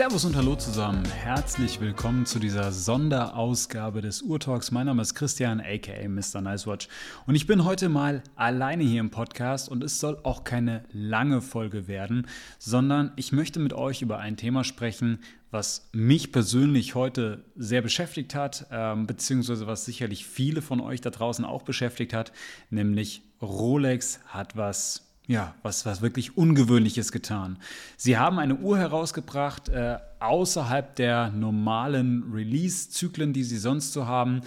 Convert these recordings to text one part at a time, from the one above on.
Servus und Hallo zusammen. Herzlich willkommen zu dieser Sonderausgabe des Urtalks. Mein Name ist Christian, aka Mr. Nicewatch. Und ich bin heute mal alleine hier im Podcast und es soll auch keine lange Folge werden, sondern ich möchte mit euch über ein Thema sprechen, was mich persönlich heute sehr beschäftigt hat, ähm, beziehungsweise was sicherlich viele von euch da draußen auch beschäftigt hat, nämlich Rolex hat was ja, was, was wirklich Ungewöhnliches getan. Sie haben eine Uhr herausgebracht, äh, außerhalb der normalen Release-Zyklen, die sie sonst so haben.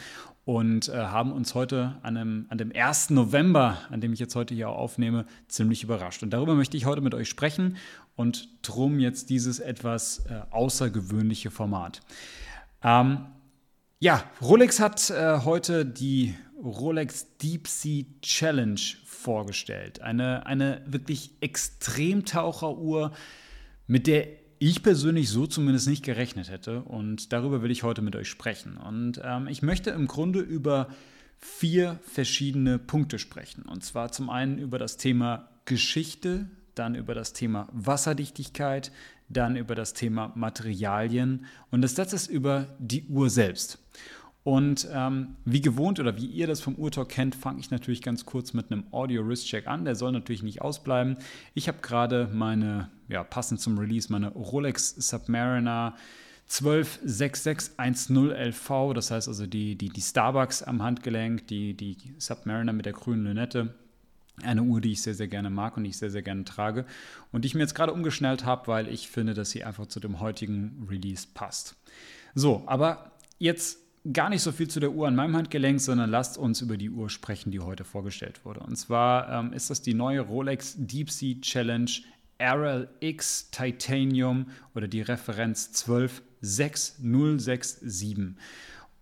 Und äh, haben uns heute an dem, an dem 1. November, an dem ich jetzt heute hier aufnehme, ziemlich überrascht. Und darüber möchte ich heute mit euch sprechen und drum jetzt dieses etwas äh, außergewöhnliche Format. Ähm, ja, Rolex hat äh, heute die Rolex Deep Sea Challenge vorgestellt. Eine, eine wirklich Extremtaucheruhr, mit der ich persönlich so zumindest nicht gerechnet hätte. Und darüber will ich heute mit euch sprechen. Und ähm, ich möchte im Grunde über vier verschiedene Punkte sprechen. Und zwar zum einen über das Thema Geschichte, dann über das Thema Wasserdichtigkeit, dann über das Thema Materialien und das letzte ist über die Uhr selbst. Und ähm, wie gewohnt oder wie ihr das vom Urtalk kennt, fange ich natürlich ganz kurz mit einem Audio-Wrist-Check an. Der soll natürlich nicht ausbleiben. Ich habe gerade meine, ja, passend zum Release, meine Rolex Submariner 126610LV, das heißt also die, die, die Starbucks am Handgelenk, die, die Submariner mit der grünen Lünette. Eine Uhr, die ich sehr, sehr gerne mag und ich sehr, sehr gerne trage. Und die ich mir jetzt gerade umgeschnellt habe, weil ich finde, dass sie einfach zu dem heutigen Release passt. So, aber jetzt gar nicht so viel zu der Uhr an meinem Handgelenk, sondern lasst uns über die Uhr sprechen, die heute vorgestellt wurde. Und zwar ähm, ist das die neue Rolex Deep Sea Challenge RLX Titanium oder die Referenz 126067.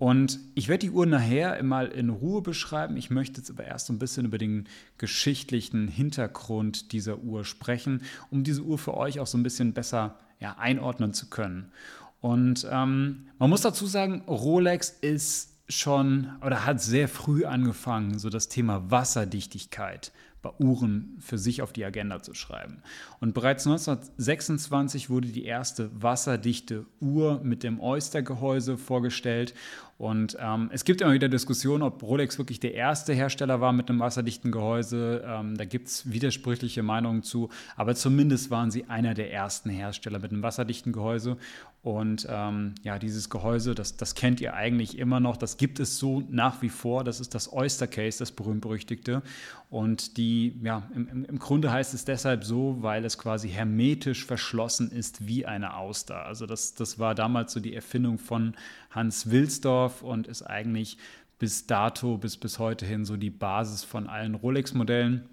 Und ich werde die Uhr nachher mal in Ruhe beschreiben. Ich möchte jetzt aber erst ein bisschen über den geschichtlichen Hintergrund dieser Uhr sprechen, um diese Uhr für euch auch so ein bisschen besser ja, einordnen zu können. Und ähm, man muss dazu sagen, Rolex ist schon oder hat sehr früh angefangen, so das Thema Wasserdichtigkeit bei Uhren für sich auf die Agenda zu schreiben. Und bereits 1926 wurde die erste wasserdichte Uhr mit dem Oyster-Gehäuse vorgestellt. Und ähm, es gibt immer wieder Diskussionen, ob Rolex wirklich der erste Hersteller war mit einem wasserdichten Gehäuse. Ähm, da gibt es widersprüchliche Meinungen zu. Aber zumindest waren sie einer der ersten Hersteller mit einem wasserdichten Gehäuse. Und ähm, ja, dieses Gehäuse, das, das kennt ihr eigentlich immer noch. Das gibt es so nach wie vor. Das ist das Oyster Case, das berühmt-berüchtigte. Und die, ja, im, im Grunde heißt es deshalb so, weil es quasi hermetisch verschlossen ist wie eine Auster. Also das, das war damals so die Erfindung von Hans Wilsdorf und ist eigentlich bis dato, bis, bis heute hin so die Basis von allen Rolex-Modellen.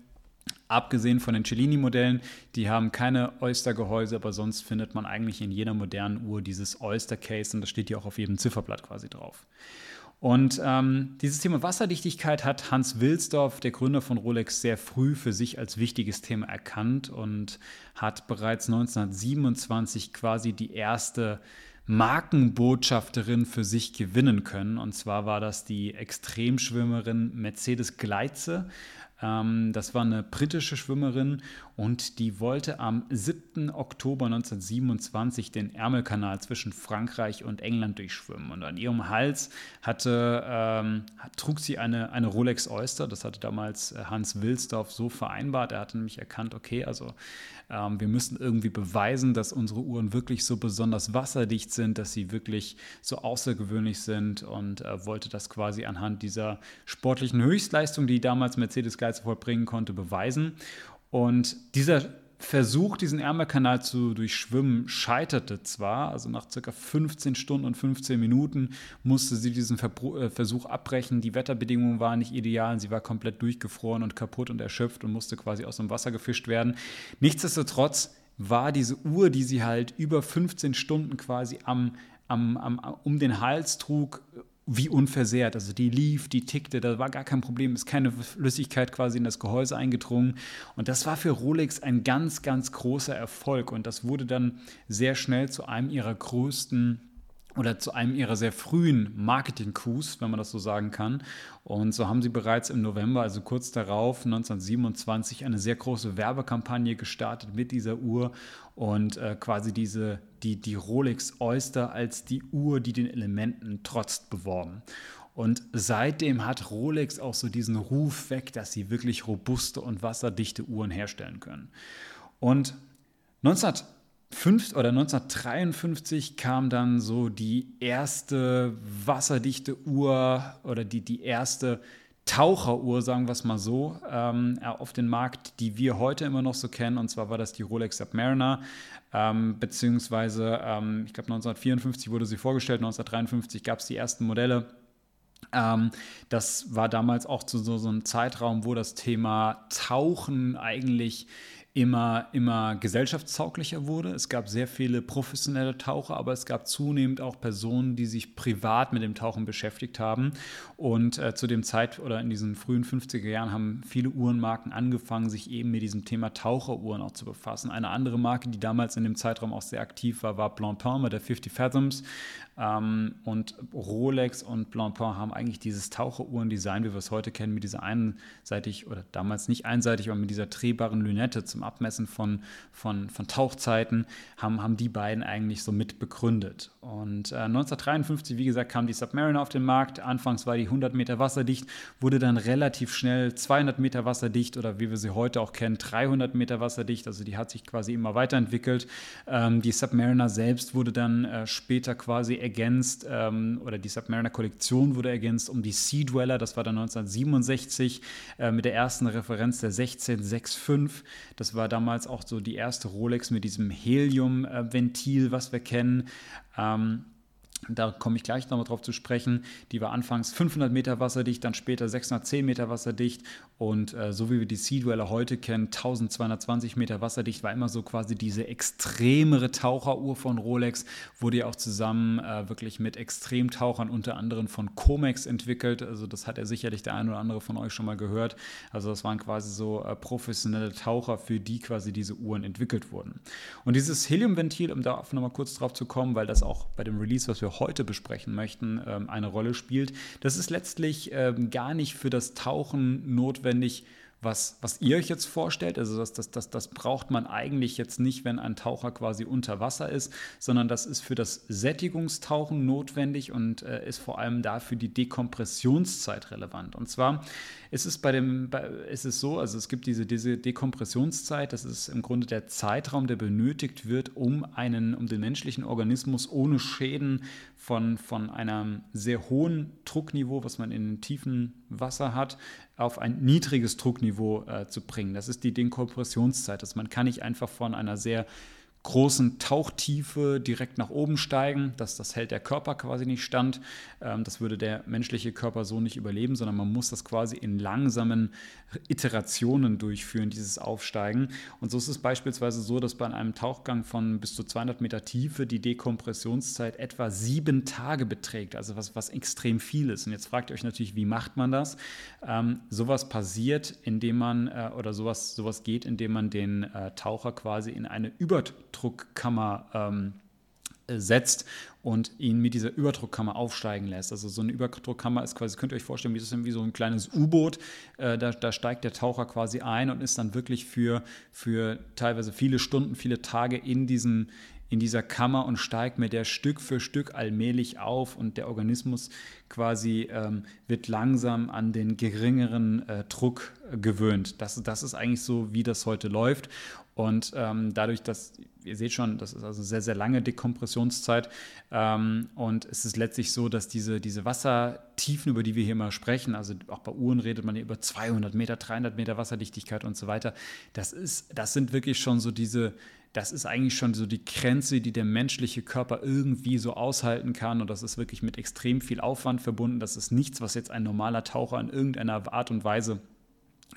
Abgesehen von den Cellini-Modellen, die haben keine Oyster-Gehäuse, aber sonst findet man eigentlich in jeder modernen Uhr dieses Oyster-Case und das steht hier auch auf jedem Zifferblatt quasi drauf. Und ähm, dieses Thema Wasserdichtigkeit hat Hans Wilsdorf, der Gründer von Rolex, sehr früh für sich als wichtiges Thema erkannt und hat bereits 1927 quasi die erste Markenbotschafterin für sich gewinnen können. Und zwar war das die Extremschwimmerin Mercedes Gleitze. Ähm, das war eine britische Schwimmerin und die wollte am 7. Oktober 1927 den Ärmelkanal zwischen Frankreich und England durchschwimmen. Und an ihrem Hals hatte, ähm, trug sie eine, eine Rolex Oyster. Das hatte damals äh, Hans Wilsdorf so vereinbart. Er hatte nämlich erkannt, okay, also ähm, wir müssen irgendwie beweisen, dass unsere Uhren wirklich so besonders wasserdicht sind, dass sie wirklich so außergewöhnlich sind und äh, wollte das quasi anhand dieser sportlichen Höchstleistung, die damals Mercedes Geiz vollbringen konnte, beweisen. Und dieser Versuch, diesen Ärmelkanal zu durchschwimmen, scheiterte zwar. Also nach circa 15 Stunden und 15 Minuten musste sie diesen äh, Versuch abbrechen. Die Wetterbedingungen waren nicht ideal. Sie war komplett durchgefroren und kaputt und erschöpft und musste quasi aus dem Wasser gefischt werden. Nichtsdestotrotz war diese Uhr, die sie halt über 15 Stunden quasi am, am, am, um den Hals trug, wie unversehrt. Also die lief, die tickte, da war gar kein Problem, ist keine Flüssigkeit quasi in das Gehäuse eingedrungen. Und das war für Rolex ein ganz, ganz großer Erfolg. Und das wurde dann sehr schnell zu einem ihrer größten oder zu einem ihrer sehr frühen Marketing-Coups, wenn man das so sagen kann. Und so haben sie bereits im November, also kurz darauf, 1927, eine sehr große Werbekampagne gestartet mit dieser Uhr und äh, quasi diese, die, die Rolex Oyster als die Uhr, die den Elementen trotzt, beworben. Und seitdem hat Rolex auch so diesen Ruf weg, dass sie wirklich robuste und wasserdichte Uhren herstellen können. Und 19 Fünf, oder 1953 kam dann so die erste wasserdichte Uhr oder die, die erste Taucheruhr, sagen wir es mal so, ähm, auf den Markt, die wir heute immer noch so kennen. Und zwar war das die Rolex Submariner, ähm, beziehungsweise ähm, ich glaube 1954 wurde sie vorgestellt, 1953 gab es die ersten Modelle. Ähm, das war damals auch zu so, so einem Zeitraum, wo das Thema Tauchen eigentlich immer, immer gesellschaftstauglicher wurde. Es gab sehr viele professionelle Taucher, aber es gab zunehmend auch Personen, die sich privat mit dem Tauchen beschäftigt haben. Und äh, zu dem Zeit oder in diesen frühen 50er Jahren haben viele Uhrenmarken angefangen, sich eben mit diesem Thema Taucheruhren auch zu befassen. Eine andere Marke, die damals in dem Zeitraum auch sehr aktiv war, war Blancpain mit der 50 Fathoms. Ähm, und Rolex und Blancpain haben eigentlich dieses Taucheruhrendesign, wie wir es heute kennen, mit dieser einseitig oder damals nicht einseitig, aber mit dieser drehbaren Lünette zum Abmessen von, von, von Tauchzeiten, haben, haben die beiden eigentlich so mit begründet. Und äh, 1953, wie gesagt, kam die Submariner auf den Markt. Anfangs war die 100 Meter wasserdicht, wurde dann relativ schnell 200 Meter wasserdicht oder wie wir sie heute auch kennen, 300 Meter wasserdicht. Also die hat sich quasi immer weiterentwickelt. Ähm, die Submariner selbst wurde dann äh, später quasi ergänzt ähm, oder die Submariner-Kollektion wurde ergänzt um die Sea Dweller. Das war dann 1967 äh, mit der ersten Referenz der 1665. Das war damals auch so die erste Rolex mit diesem Helium-Ventil, was wir kennen. Ähm, da komme ich gleich nochmal drauf zu sprechen. Die war anfangs 500 Meter wasserdicht, dann später 610 Meter wasserdicht und äh, so wie wir die Sea Dweller heute kennen, 1220 Meter wasserdicht, war immer so quasi diese extremere Taucheruhr von Rolex, wurde ja auch zusammen äh, wirklich mit Extremtauchern unter anderem von Comex entwickelt. Also das hat er sicherlich der eine oder andere von euch schon mal gehört. Also das waren quasi so äh, professionelle Taucher, für die quasi diese Uhren entwickelt wurden. Und dieses Heliumventil, um da nochmal kurz drauf zu kommen, weil das auch bei dem Release, was wir heute besprechen möchten, ähm, eine Rolle spielt, das ist letztlich ähm, gar nicht für das Tauchen notwendig notwendig, was, was ihr euch jetzt vorstellt. Also das, das, das, das braucht man eigentlich jetzt nicht, wenn ein Taucher quasi unter Wasser ist, sondern das ist für das Sättigungstauchen notwendig und äh, ist vor allem dafür die Dekompressionszeit relevant. Und zwar ist es bei dem, bei, ist es so, also es gibt diese, diese Dekompressionszeit, das ist im Grunde der Zeitraum, der benötigt wird, um einen, um den menschlichen Organismus ohne Schäden von, von einem sehr hohen Druckniveau, was man in tiefen Wasser hat, auf ein niedriges Druckniveau äh, zu bringen. Das ist die Dekompressionszeit. Also man kann nicht einfach von einer sehr großen Tauchtiefe direkt nach oben steigen. Das, das hält der Körper quasi nicht stand. Ähm, das würde der menschliche Körper so nicht überleben, sondern man muss das quasi in langsamen Iterationen durchführen, dieses Aufsteigen. Und so ist es beispielsweise so, dass bei einem Tauchgang von bis zu 200 Meter Tiefe die Dekompressionszeit etwa sieben Tage beträgt, also was, was extrem viel ist. Und jetzt fragt ihr euch natürlich, wie macht man das? Ähm, sowas passiert, indem man, äh, oder sowas, sowas geht, indem man den äh, Taucher quasi in eine Überdruckkammer ähm, setzt und ihn mit dieser Überdruckkammer aufsteigen lässt. Also so eine Überdruckkammer ist quasi, könnt ihr euch vorstellen, wie, das wie so ein kleines U-Boot. Äh, da, da, steigt der Taucher quasi ein und ist dann wirklich für, für teilweise viele Stunden, viele Tage in diesem in dieser Kammer und steigt mit der Stück für Stück allmählich auf und der Organismus quasi ähm, wird langsam an den geringeren äh, Druck gewöhnt. Das, das ist eigentlich so, wie das heute läuft. Und ähm, dadurch, dass, ihr seht schon, das ist also sehr, sehr lange Dekompressionszeit. Ähm, und es ist letztlich so, dass diese, diese Wassertiefen, über die wir hier mal sprechen, also auch bei Uhren redet man über 200 Meter, 300 Meter Wasserdichtigkeit und so weiter. Das, ist, das sind wirklich schon so diese, das ist eigentlich schon so die Grenze, die der menschliche Körper irgendwie so aushalten kann. Und das ist wirklich mit extrem viel Aufwand verbunden. Das ist nichts, was jetzt ein normaler Taucher in irgendeiner Art und Weise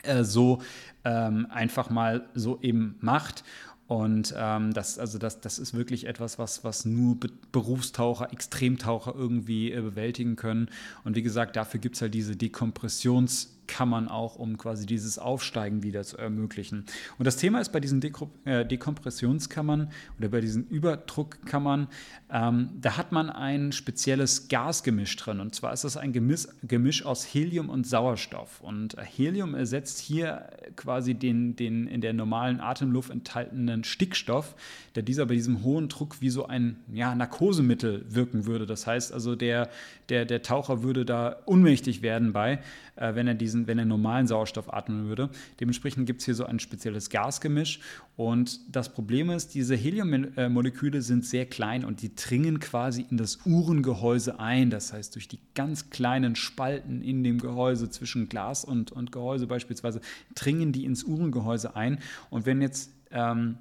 äh, so ähm, einfach mal so eben macht. Und ähm, das, also das, das ist wirklich etwas, was, was nur Be Berufstaucher, Extremtaucher irgendwie äh, bewältigen können. Und wie gesagt, dafür gibt es halt diese Dekompressions- Druckkammern auch, um quasi dieses Aufsteigen wieder zu ermöglichen. Und das Thema ist bei diesen äh, Dekompressionskammern oder bei diesen Überdruckkammern, ähm, da hat man ein spezielles Gasgemisch drin. Und zwar ist das ein Gemisch, Gemisch aus Helium und Sauerstoff. Und äh, Helium ersetzt hier quasi den, den in der normalen Atemluft enthaltenen Stickstoff, der dieser bei diesem hohen Druck wie so ein ja, Narkosemittel wirken würde. Das heißt also, der, der, der Taucher würde da unmächtig werden bei, äh, wenn er diesen, wenn er normalen Sauerstoff atmen würde. Dementsprechend gibt es hier so ein spezielles Gasgemisch. Und das Problem ist, diese Heliummoleküle sind sehr klein und die dringen quasi in das Uhrengehäuse ein. Das heißt, durch die ganz kleinen Spalten in dem Gehäuse zwischen Glas und, und Gehäuse beispielsweise dringen die ins Uhrengehäuse ein. Und wenn jetzt ähm,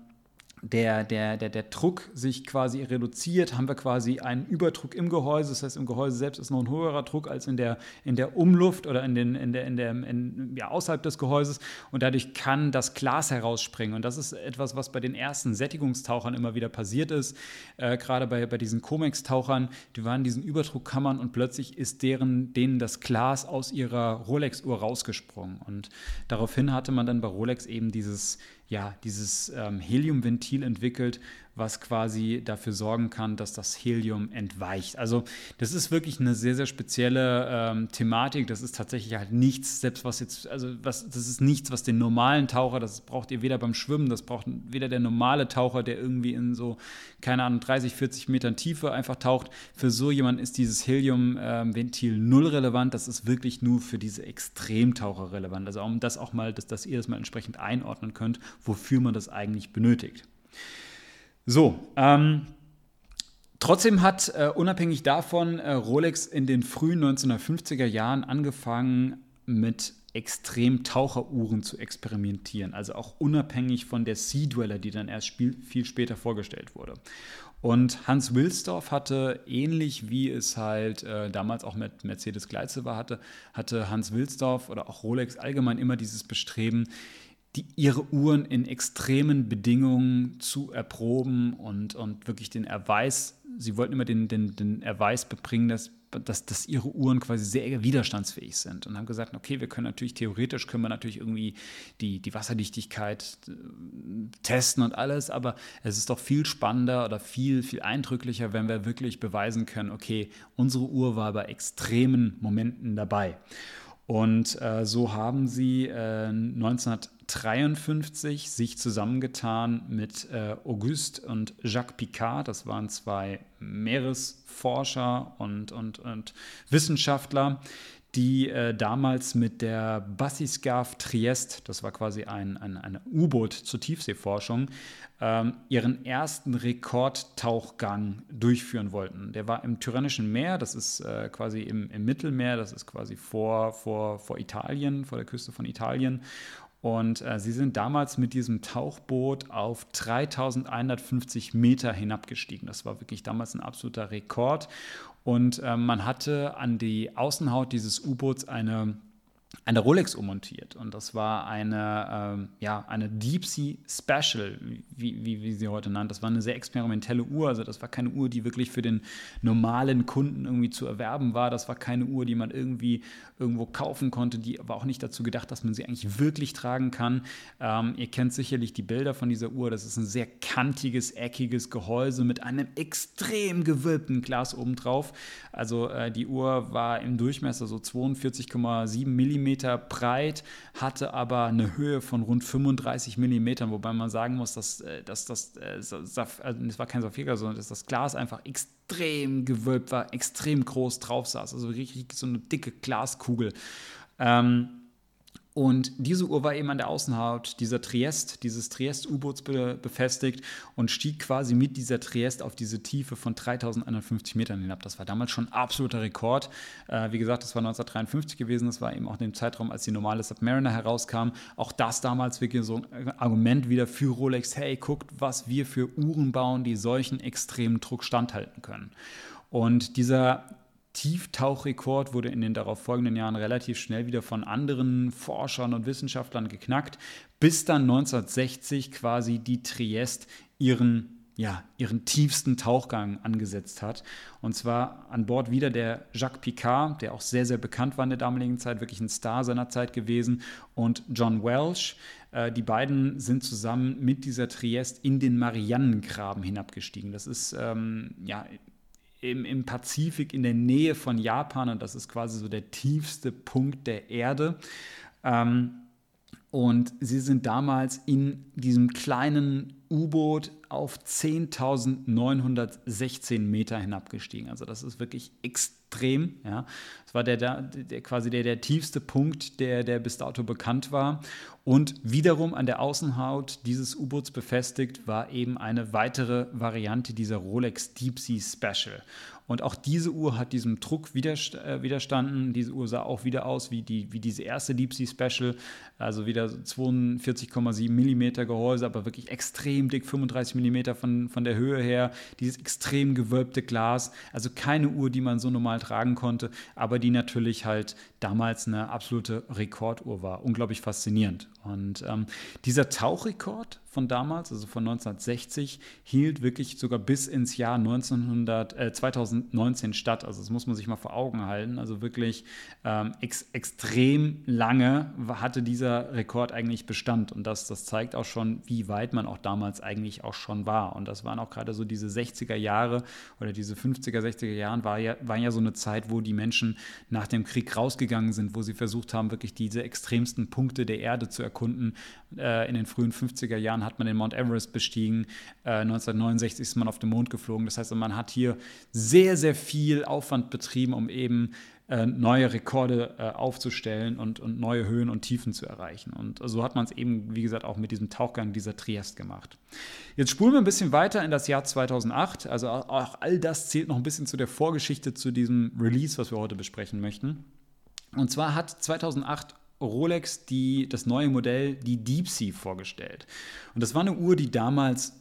der, der, der, der Druck sich quasi reduziert, haben wir quasi einen Überdruck im Gehäuse. Das heißt, im Gehäuse selbst ist noch ein höherer Druck als in der, in der Umluft oder in den, in der, in der, in, ja, außerhalb des Gehäuses. Und dadurch kann das Glas herausspringen. Und das ist etwas, was bei den ersten Sättigungstauchern immer wieder passiert ist. Äh, gerade bei, bei diesen Comex-Tauchern, die waren in diesen Überdruckkammern und plötzlich ist deren, denen das Glas aus ihrer Rolex-Uhr rausgesprungen. Und daraufhin hatte man dann bei Rolex eben dieses ja, dieses ähm, Heliumventil entwickelt, was quasi dafür sorgen kann, dass das Helium entweicht. Also das ist wirklich eine sehr, sehr spezielle ähm, Thematik. Das ist tatsächlich halt nichts, selbst was jetzt, also was, das ist nichts, was den normalen Taucher, das braucht ihr weder beim Schwimmen, das braucht weder der normale Taucher, der irgendwie in so, keine Ahnung, 30, 40 Metern Tiefe einfach taucht. Für so jemanden ist dieses Heliumventil ähm, null relevant. Das ist wirklich nur für diese Extremtaucher relevant. Also um das auch mal, dass, dass ihr das mal entsprechend einordnen könnt, wofür man das eigentlich benötigt. So, ähm, Trotzdem hat äh, unabhängig davon äh, Rolex in den frühen 1950er Jahren angefangen mit Extrem-Taucheruhren zu experimentieren, also auch unabhängig von der Sea Dweller, die dann erst viel später vorgestellt wurde. Und Hans Wilsdorf hatte, ähnlich wie es halt äh, damals auch mit Mercedes Gleitze war, hatte, hatte Hans Wilsdorf oder auch Rolex allgemein immer dieses Bestreben, die, ihre Uhren in extremen Bedingungen zu erproben und, und wirklich den Erweis, sie wollten immer den, den, den Erweis bebringen, dass, dass, dass ihre Uhren quasi sehr widerstandsfähig sind und haben gesagt, okay, wir können natürlich theoretisch, können wir natürlich irgendwie die, die Wasserdichtigkeit äh, testen und alles, aber es ist doch viel spannender oder viel, viel eindrücklicher, wenn wir wirklich beweisen können, okay, unsere Uhr war bei extremen Momenten dabei. Und äh, so haben sie äh, 1953 sich zusammengetan mit äh, Auguste und Jacques Picard. Das waren zwei Meeresforscher und, und, und Wissenschaftler, die äh, damals mit der Bassiscaf Triest, das war quasi ein, ein, ein U-Boot zur Tiefseeforschung, ähm, ihren ersten Rekordtauchgang durchführen wollten. Der war im Tyrrhenischen Meer, das ist äh, quasi im, im, Mittelmeer, das ist quasi vor, vor, vor Italien, vor der Küste von Italien. Und äh, sie sind damals mit diesem Tauchboot auf 3150 Meter hinabgestiegen. Das war wirklich damals ein absoluter Rekord. Und äh, man hatte an die Außenhaut dieses U-Boots eine eine Rolex ummontiert. Und das war eine, ähm, ja, eine Deep Sea Special, wie, wie, wie sie heute nannt. Das war eine sehr experimentelle Uhr. Also das war keine Uhr, die wirklich für den normalen Kunden irgendwie zu erwerben war. Das war keine Uhr, die man irgendwie irgendwo kaufen konnte. Die war auch nicht dazu gedacht, dass man sie eigentlich wirklich tragen kann. Ähm, ihr kennt sicherlich die Bilder von dieser Uhr. Das ist ein sehr kantiges, eckiges Gehäuse mit einem extrem gewölbten Glas obendrauf. Also äh, die Uhr war im Durchmesser so 42,7 mm mm breit, hatte aber eine Höhe von rund 35 mm, wobei man sagen muss, dass, äh, dass das, äh, also es war kein Saphir, sondern dass das Glas einfach extrem gewölbt war, extrem groß drauf saß, also richtig so eine dicke Glaskugel. Ähm, und diese Uhr war eben an der Außenhaut dieser Triest, dieses Triest-U-Boots be befestigt und stieg quasi mit dieser Triest auf diese Tiefe von 3150 Metern hinab. Das war damals schon absoluter Rekord. Äh, wie gesagt, das war 1953 gewesen. Das war eben auch in dem Zeitraum, als die normale Submariner herauskam. Auch das damals wirklich so ein Argument wieder für Rolex. Hey, guckt, was wir für Uhren bauen, die solchen extremen Druck standhalten können. Und dieser Tieftauchrekord wurde in den darauf folgenden Jahren relativ schnell wieder von anderen Forschern und Wissenschaftlern geknackt, bis dann 1960 quasi die Triest ihren ja, ihren tiefsten Tauchgang angesetzt hat. Und zwar an Bord wieder der Jacques Picard, der auch sehr, sehr bekannt war in der damaligen Zeit, wirklich ein Star seiner Zeit gewesen, und John Welsh. Äh, die beiden sind zusammen mit dieser Triest in den Marianengraben hinabgestiegen. Das ist ähm, ja im, im Pazifik in der Nähe von Japan und das ist quasi so der tiefste Punkt der Erde. Ähm, und sie sind damals in diesem kleinen U-Boot auf 10.916 Meter hinabgestiegen. Also das ist wirklich extrem. Ja. Das war der, der, der, quasi der, der tiefste Punkt, der, der bis dato bekannt war. Und wiederum an der Außenhaut dieses U-Boots befestigt war eben eine weitere Variante dieser Rolex Deep Sea Special. Und auch diese Uhr hat diesem Druck äh, widerstanden. Diese Uhr sah auch wieder aus wie, die, wie diese erste Deep Sea Special, also wieder 42,7 mm Gehäuse, aber wirklich extrem dick, 35 mm von, von der Höhe her. Dieses extrem gewölbte Glas, also keine Uhr, die man so normal tragen konnte, aber die natürlich halt damals eine absolute Rekorduhr war. Unglaublich faszinierend. Und ähm, dieser Tauchrekord von damals, also von 1960, hielt wirklich sogar bis ins Jahr 1900, äh, 2019 statt. Also das muss man sich mal vor Augen halten. Also wirklich ähm, ex extrem lange hatte dieser Rekord eigentlich Bestand. Und das, das zeigt auch schon, wie weit man auch damals eigentlich auch schon war. Und das waren auch gerade so diese 60er Jahre oder diese 50er, 60er Jahre war ja, war ja so eine Zeit, wo die Menschen nach dem Krieg rausgegangen sind, wo sie versucht haben, wirklich diese extremsten Punkte der Erde zu erkunden. Äh, in den frühen 50er Jahren hat man den Mount Everest bestiegen. Äh, 1969 ist man auf den Mond geflogen. Das heißt, man hat hier sehr, sehr viel Aufwand betrieben, um eben äh, neue Rekorde äh, aufzustellen und, und neue Höhen und Tiefen zu erreichen. Und so hat man es eben, wie gesagt, auch mit diesem Tauchgang dieser Triest gemacht. Jetzt spulen wir ein bisschen weiter in das Jahr 2008. Also auch all das zählt noch ein bisschen zu der Vorgeschichte zu diesem Release, was wir heute besprechen möchten. Und zwar hat 2008 Rolex die, das neue Modell, die Deep Sea, vorgestellt. Und das war eine Uhr, die damals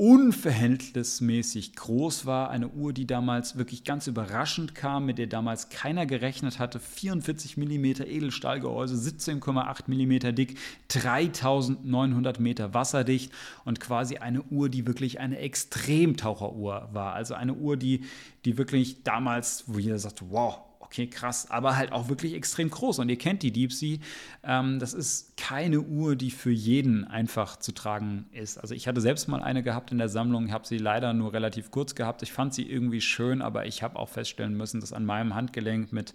unverhältnismäßig groß war. Eine Uhr, die damals wirklich ganz überraschend kam, mit der damals keiner gerechnet hatte. 44 mm Edelstahlgehäuse, 17,8 mm dick, 3900 Meter wasserdicht und quasi eine Uhr, die wirklich eine Extremtaucheruhr war. Also eine Uhr, die, die wirklich damals, wo jeder sagte, wow, okay, krass, aber halt auch wirklich extrem groß. Und ihr kennt die Deep Sea. Ähm, das ist keine Uhr, die für jeden einfach zu tragen ist. Also ich hatte selbst mal eine gehabt in der Sammlung, habe sie leider nur relativ kurz gehabt. Ich fand sie irgendwie schön, aber ich habe auch feststellen müssen, dass an meinem Handgelenk mit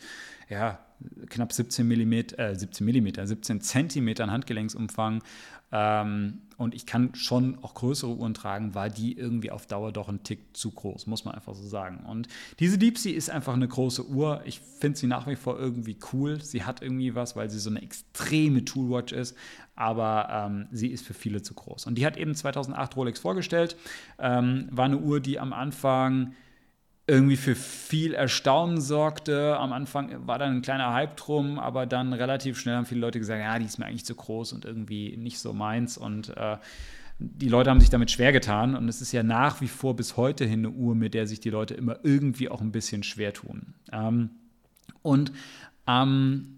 ja, knapp 17 mm, äh, 17 mm, 17 Zentimetern Handgelenksumfang ähm, und ich kann schon auch größere Uhren tragen, war die irgendwie auf Dauer doch ein Tick zu groß, muss man einfach so sagen. Und diese Deep Sea ist einfach eine große Uhr. Ich finde sie nach wie vor irgendwie cool. Sie hat irgendwie was, weil sie so eine extreme Toolwatch ist, aber ähm, sie ist für viele zu groß. Und die hat eben 2008 Rolex vorgestellt. Ähm, war eine Uhr, die am Anfang irgendwie für viel Erstaunen sorgte. Am Anfang war dann ein kleiner Hype drum, aber dann relativ schnell haben viele Leute gesagt, ja, die ist mir eigentlich zu groß und irgendwie nicht so meins. Und äh, die Leute haben sich damit schwer getan. Und es ist ja nach wie vor bis heute hin eine Uhr, mit der sich die Leute immer irgendwie auch ein bisschen schwer tun. Ähm, und am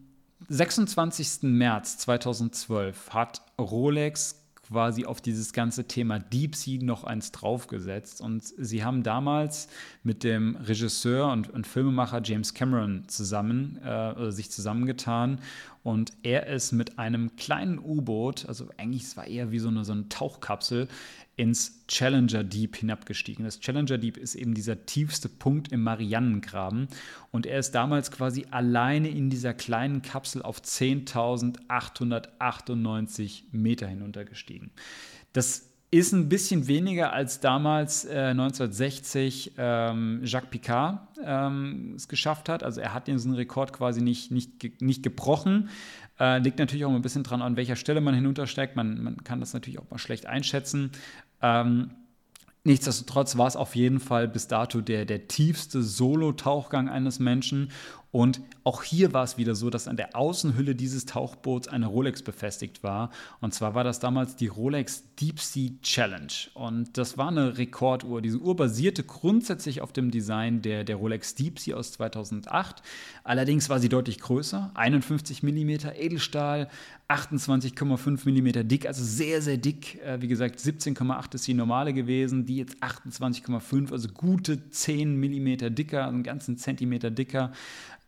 26. März 2012 hat Rolex quasi auf dieses ganze Thema Deep Sea noch eins draufgesetzt. Und sie haben damals mit dem Regisseur und, und Filmemacher James Cameron zusammen, äh, sich zusammengetan. Und er ist mit einem kleinen U-Boot, also eigentlich es war eher wie so eine, so eine Tauchkapsel, ins Challenger Deep hinabgestiegen. Das Challenger Deep ist eben dieser tiefste Punkt im Marianengraben und er ist damals quasi alleine in dieser kleinen Kapsel auf 10.898 Meter hinuntergestiegen. Das ist ein bisschen weniger als damals äh, 1960 ähm, Jacques Picard ähm, es geschafft hat. Also er hat diesen Rekord quasi nicht, nicht, nicht gebrochen. Äh, liegt natürlich auch ein bisschen dran, an welcher Stelle man hinuntersteigt. Man, man kann das natürlich auch mal schlecht einschätzen. Ähm, nichtsdestotrotz war es auf jeden Fall bis dato der, der tiefste Solo-Tauchgang eines Menschen. Und auch hier war es wieder so, dass an der Außenhülle dieses Tauchboots eine Rolex befestigt war. Und zwar war das damals die Rolex Deep Sea Challenge. Und das war eine Rekorduhr. Diese Uhr basierte grundsätzlich auf dem Design der, der Rolex Deep Sea aus 2008. Allerdings war sie deutlich größer, 51 mm Edelstahl, 28,5 mm dick, also sehr, sehr dick. Äh, wie gesagt, 17,8 ist die normale gewesen, die jetzt 28,5, also gute 10 mm dicker, einen ganzen Zentimeter dicker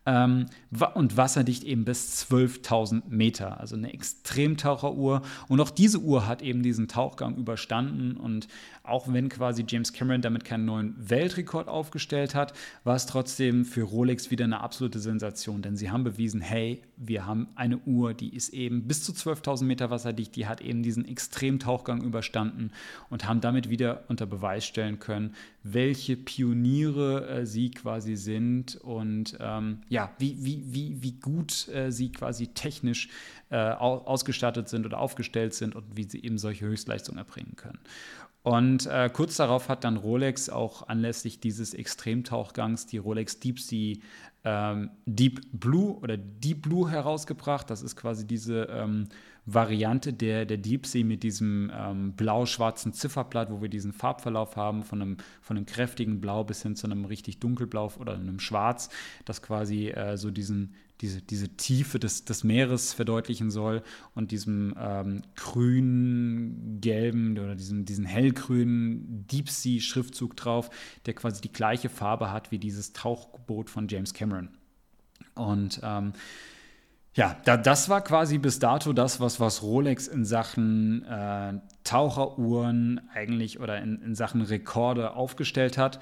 ähm, und wasserdicht eben bis 12.000 Meter. Also eine Extremtaucheruhr. Und auch diese Uhr hat eben diesen Tauchgang überstanden. Und auch wenn quasi James Cameron damit keinen neuen Weltrekord aufgestellt hat, war es trotzdem für Rolex wieder eine absolute Sensation. Denn sie haben bewiesen, hey, wir haben eine Uhr, die ist eben bis zu 12.000 Meter wasserdicht, die hat eben diesen Extremtauchgang überstanden und haben damit wieder unter Beweis stellen können, welche Pioniere äh, sie quasi sind und ähm, ja, wie, wie, wie, wie gut äh, sie quasi technisch äh, ausgestattet sind oder aufgestellt sind und wie sie eben solche Höchstleistungen erbringen können. Und äh, kurz darauf hat dann Rolex auch anlässlich dieses Extremtauchgangs die Rolex Deep Sea ähm, Deep Blue oder Deep Blue herausgebracht. Das ist quasi diese ähm, Variante der, der Deep Sea mit diesem ähm, blau-schwarzen Zifferblatt, wo wir diesen Farbverlauf haben, von einem, von einem kräftigen Blau bis hin zu einem richtig dunkelblau oder einem Schwarz, das quasi äh, so diesen, diese, diese Tiefe des, des Meeres verdeutlichen soll und diesem ähm, grün-gelben oder diesem, diesen hellgrünen Deep Sea-Schriftzug drauf, der quasi die gleiche Farbe hat wie dieses Tauchboot von James Cameron. Und ähm, ja, da, das war quasi bis dato das, was, was Rolex in Sachen äh, Taucheruhren eigentlich oder in, in Sachen Rekorde aufgestellt hat.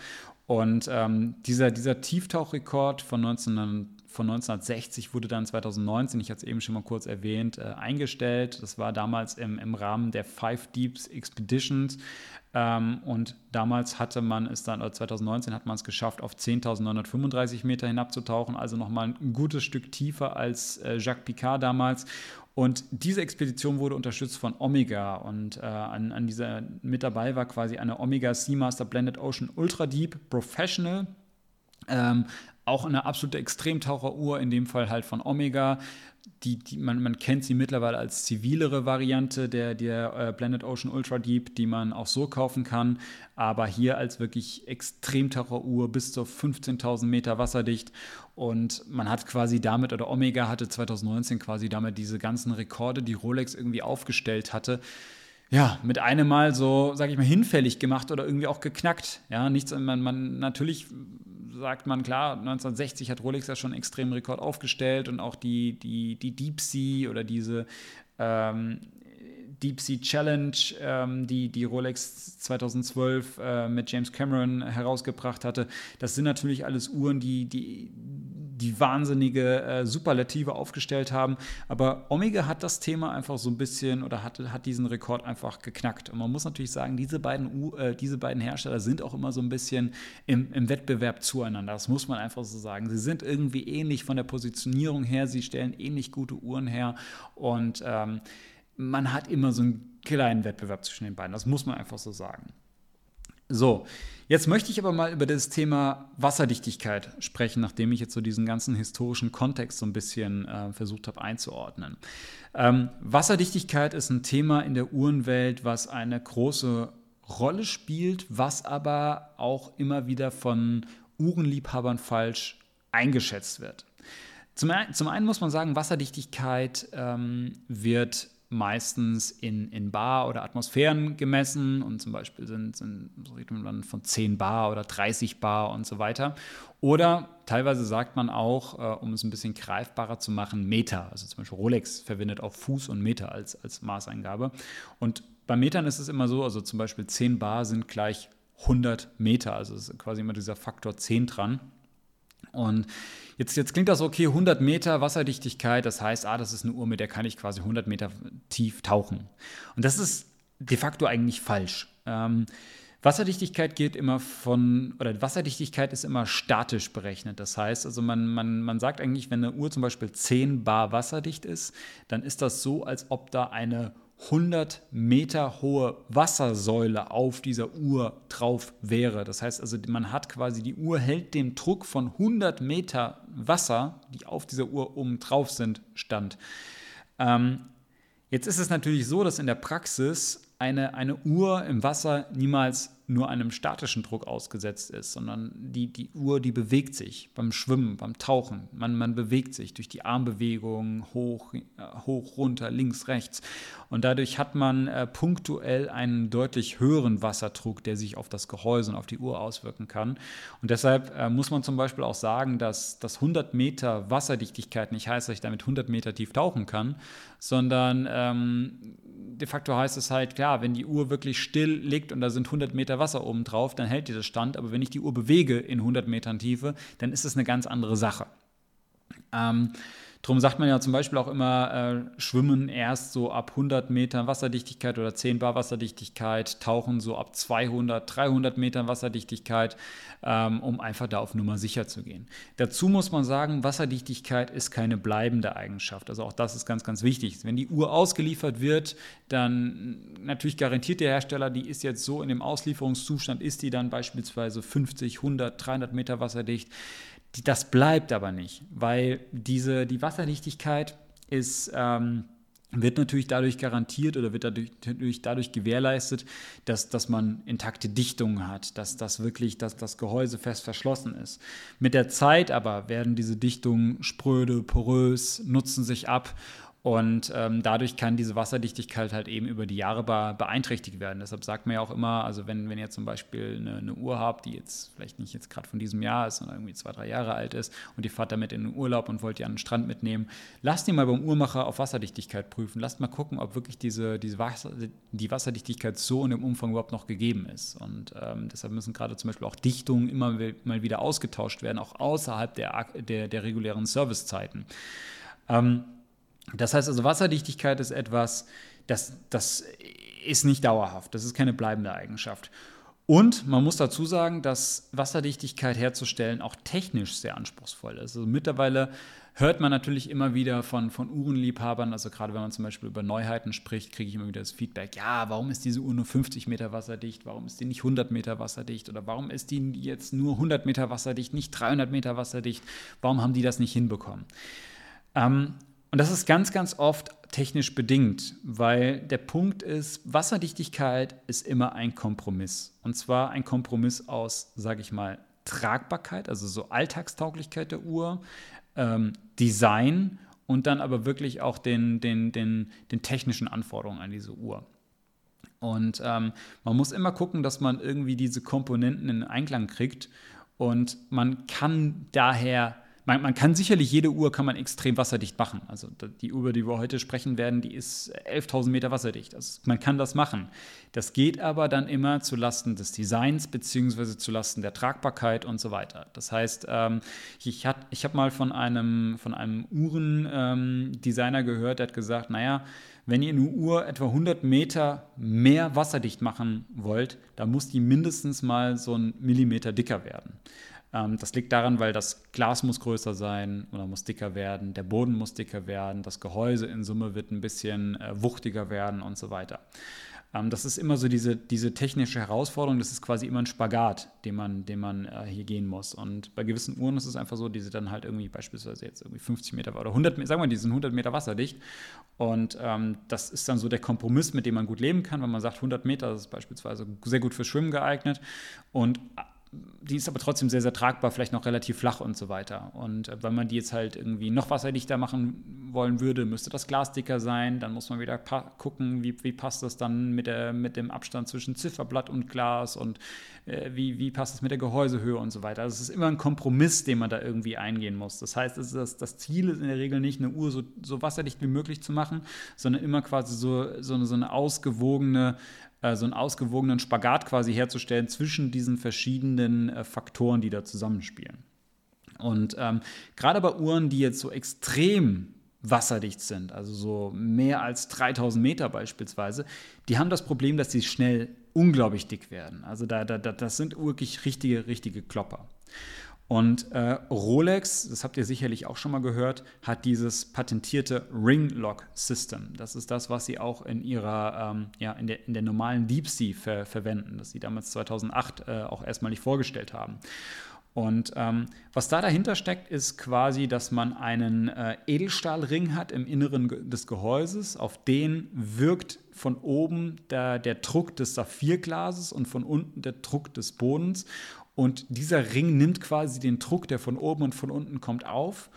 Und ähm, dieser, dieser Tieftauchrekord von, 19, von 1960 wurde dann 2019, ich hatte es eben schon mal kurz erwähnt, äh, eingestellt. Das war damals im, im Rahmen der Five Deeps Expeditions. Ähm, und damals hatte man es dann, 2019 hat man es geschafft, auf 10.935 Meter hinabzutauchen, also nochmal ein gutes Stück tiefer als äh, Jacques Picard damals. Und diese Expedition wurde unterstützt von Omega und äh, an, an dieser mit dabei war quasi eine Omega Seamaster Blended Ocean Ultra Deep Professional. Ähm, auch eine absolute Extremtaucheruhr, in dem Fall halt von Omega. Die, die, man, man kennt sie mittlerweile als zivilere Variante der, der äh, Blended Ocean Ultra Deep, die man auch so kaufen kann, aber hier als wirklich Extremtaucheruhr bis zu 15.000 Meter wasserdicht. Und man hat quasi damit, oder Omega hatte 2019 quasi damit diese ganzen Rekorde, die Rolex irgendwie aufgestellt hatte, ja, mit einem Mal so, sag ich mal, hinfällig gemacht oder irgendwie auch geknackt. Ja, nichts, man, man natürlich sagt man, klar, 1960 hat Rolex ja schon einen extremen Rekord aufgestellt und auch die, die, die Deep Sea oder diese ähm, Deep Sea Challenge, ähm, die, die Rolex 2012 äh, mit James Cameron herausgebracht hatte. Das sind natürlich alles Uhren, die, die, die wahnsinnige äh, Superlative aufgestellt haben. Aber Omega hat das Thema einfach so ein bisschen oder hat, hat diesen Rekord einfach geknackt. Und man muss natürlich sagen, diese beiden, U äh, diese beiden Hersteller sind auch immer so ein bisschen im, im Wettbewerb zueinander. Das muss man einfach so sagen. Sie sind irgendwie ähnlich von der Positionierung her, sie stellen ähnlich gute Uhren her und ähm, man hat immer so einen kleinen Wettbewerb zwischen den beiden. Das muss man einfach so sagen. So, jetzt möchte ich aber mal über das Thema Wasserdichtigkeit sprechen, nachdem ich jetzt so diesen ganzen historischen Kontext so ein bisschen äh, versucht habe einzuordnen. Ähm, Wasserdichtigkeit ist ein Thema in der Uhrenwelt, was eine große Rolle spielt, was aber auch immer wieder von Uhrenliebhabern falsch eingeschätzt wird. Zum, zum einen muss man sagen, Wasserdichtigkeit ähm, wird meistens in, in Bar oder Atmosphären gemessen und zum Beispiel sind, sind redet man dann von 10 Bar oder 30 Bar und so weiter. Oder teilweise sagt man auch, äh, um es ein bisschen greifbarer zu machen, Meter. Also zum Beispiel Rolex verwendet auch Fuß und Meter als, als Maßeingabe. Und bei Metern ist es immer so, also zum Beispiel 10 Bar sind gleich 100 Meter. Also ist quasi immer dieser Faktor 10 dran. Und jetzt, jetzt klingt das okay, 100 Meter Wasserdichtigkeit, das heißt, ah, das ist eine Uhr, mit der kann ich quasi 100 Meter tief tauchen. Und das ist de facto eigentlich falsch. Ähm, Wasserdichtigkeit geht immer von, oder Wasserdichtigkeit ist immer statisch berechnet. Das heißt, also man, man, man sagt eigentlich, wenn eine Uhr zum Beispiel 10 Bar wasserdicht ist, dann ist das so, als ob da eine 100 Meter hohe Wassersäule auf dieser Uhr drauf wäre. Das heißt also, man hat quasi, die Uhr hält dem Druck von 100 Meter Wasser, die auf dieser Uhr oben drauf sind, stand. Ähm, jetzt ist es natürlich so, dass in der Praxis eine, eine Uhr im Wasser niemals nur einem statischen Druck ausgesetzt ist, sondern die, die Uhr, die bewegt sich beim Schwimmen, beim Tauchen. Man, man bewegt sich durch die Armbewegungen hoch, äh, hoch, runter, links, rechts. Und dadurch hat man äh, punktuell einen deutlich höheren Wasserdruck, der sich auf das Gehäuse und auf die Uhr auswirken kann. Und deshalb äh, muss man zum Beispiel auch sagen, dass das 100 Meter Wasserdichtigkeit nicht heißt, dass ich damit 100 Meter tief tauchen kann, sondern ähm, de facto heißt es halt, klar, wenn die Uhr wirklich still liegt und da sind 100 Meter Wasser oben drauf, dann hält die das Stand. Aber wenn ich die Uhr bewege in 100 Metern Tiefe, dann ist es eine ganz andere Sache. Ähm, Darum sagt man ja zum Beispiel auch immer, äh, Schwimmen erst so ab 100 Metern Wasserdichtigkeit oder 10 Bar Wasserdichtigkeit, Tauchen so ab 200, 300 Metern Wasserdichtigkeit, ähm, um einfach da auf Nummer sicher zu gehen. Dazu muss man sagen, Wasserdichtigkeit ist keine bleibende Eigenschaft. Also auch das ist ganz, ganz wichtig. Wenn die Uhr ausgeliefert wird, dann natürlich garantiert der Hersteller, die ist jetzt so in dem Auslieferungszustand, ist die dann beispielsweise 50, 100, 300 Meter wasserdicht das bleibt aber nicht, weil diese, die Wasserdichtigkeit ist, ähm, wird natürlich dadurch garantiert oder wird dadurch, dadurch, gewährleistet, dass, dass man intakte Dichtungen hat, dass das wirklich, dass das Gehäuse fest verschlossen ist. Mit der Zeit aber werden diese Dichtungen spröde, porös, nutzen sich ab und ähm, dadurch kann diese Wasserdichtigkeit halt eben über die Jahre beeinträchtigt werden. Deshalb sagt man ja auch immer, also wenn, wenn ihr zum Beispiel eine, eine Uhr habt, die jetzt vielleicht nicht jetzt gerade von diesem Jahr ist, sondern irgendwie zwei, drei Jahre alt ist und ihr fahrt damit in den Urlaub und wollt die an den Strand mitnehmen, lasst die mal beim Uhrmacher auf Wasserdichtigkeit prüfen. Lasst mal gucken, ob wirklich diese, diese Wasser, die Wasserdichtigkeit so in dem Umfang überhaupt noch gegeben ist. Und ähm, deshalb müssen gerade zum Beispiel auch Dichtungen immer mal wieder ausgetauscht werden, auch außerhalb der, der, der regulären Servicezeiten. Ähm, das heißt also, Wasserdichtigkeit ist etwas, das, das ist nicht dauerhaft, das ist keine bleibende Eigenschaft. Und man muss dazu sagen, dass Wasserdichtigkeit herzustellen auch technisch sehr anspruchsvoll ist. Also mittlerweile hört man natürlich immer wieder von, von Uhrenliebhabern, also gerade wenn man zum Beispiel über Neuheiten spricht, kriege ich immer wieder das Feedback, ja, warum ist diese Uhr nur 50 Meter wasserdicht, warum ist die nicht 100 Meter wasserdicht oder warum ist die jetzt nur 100 Meter wasserdicht, nicht 300 Meter wasserdicht, warum haben die das nicht hinbekommen? Ähm, und das ist ganz, ganz oft technisch bedingt, weil der Punkt ist, Wasserdichtigkeit ist immer ein Kompromiss. Und zwar ein Kompromiss aus, sage ich mal, Tragbarkeit, also so Alltagstauglichkeit der Uhr, ähm, Design und dann aber wirklich auch den, den, den, den technischen Anforderungen an diese Uhr. Und ähm, man muss immer gucken, dass man irgendwie diese Komponenten in Einklang kriegt. Und man kann daher man, man, kann sicherlich jede Uhr kann man extrem wasserdicht machen. Also die Uhr, über die wir heute sprechen werden, die ist 11.000 Meter wasserdicht. Also man kann das machen. Das geht aber dann immer zu Lasten des Designs beziehungsweise zu Lasten der Tragbarkeit und so weiter. Das heißt, ähm, ich, ich habe mal von einem, von einem Uhrendesigner ähm, gehört, der hat gesagt, naja, wenn ihr eine Uhr etwa 100 Meter mehr wasserdicht machen wollt, dann muss die mindestens mal so ein Millimeter dicker werden. Ähm, das liegt daran, weil das Glas muss größer sein oder muss dicker werden, der Boden muss dicker werden, das Gehäuse in Summe wird ein bisschen äh, wuchtiger werden und so weiter. Ähm, das ist immer so diese, diese technische Herausforderung, das ist quasi immer ein Spagat, den man, den man äh, hier gehen muss. Und bei gewissen Uhren ist es einfach so, die sind dann halt irgendwie beispielsweise jetzt irgendwie 50 Meter oder 100 Meter, sagen wir, die sind 100 Meter wasserdicht. Und ähm, das ist dann so der Kompromiss, mit dem man gut leben kann, wenn man sagt, 100 Meter, das ist beispielsweise sehr gut fürs Schwimmen geeignet. Und die ist aber trotzdem sehr, sehr tragbar, vielleicht noch relativ flach und so weiter. Und äh, wenn man die jetzt halt irgendwie noch wasserdichter machen wollen würde, müsste das Glas dicker sein. Dann muss man wieder gucken, wie, wie passt das dann mit, der, mit dem Abstand zwischen Zifferblatt und Glas und äh, wie, wie passt das mit der Gehäusehöhe und so weiter. Also es ist immer ein Kompromiss, den man da irgendwie eingehen muss. Das heißt, das, das, das Ziel ist in der Regel nicht, eine Uhr so, so wasserdicht wie möglich zu machen, sondern immer quasi so, so, so eine ausgewogene äh, so einen ausgewogenen Spagat quasi herzustellen zwischen diesen verschiedenen äh, Faktoren, die da zusammenspielen. Und ähm, gerade bei Uhren, die jetzt so extrem wasserdicht sind, also so mehr als 3000 Meter beispielsweise, die haben das Problem, dass sie schnell unglaublich dick werden. Also da, da, das sind wirklich richtige, richtige Klopper. Und äh, Rolex, das habt ihr sicherlich auch schon mal gehört, hat dieses patentierte Ring Lock System. Das ist das, was sie auch in ihrer, ähm, ja, in der, in der normalen Deep Sea ver verwenden, das sie damals 2008 äh, auch erstmal nicht vorgestellt haben. Und ähm, was da dahinter steckt, ist quasi, dass man einen äh, Edelstahlring hat im Inneren des Gehäuses. Auf den wirkt von oben der, der Druck des Saphirglases und von unten der Druck des Bodens. Und dieser Ring nimmt quasi den Druck, der von oben und von unten kommt, auf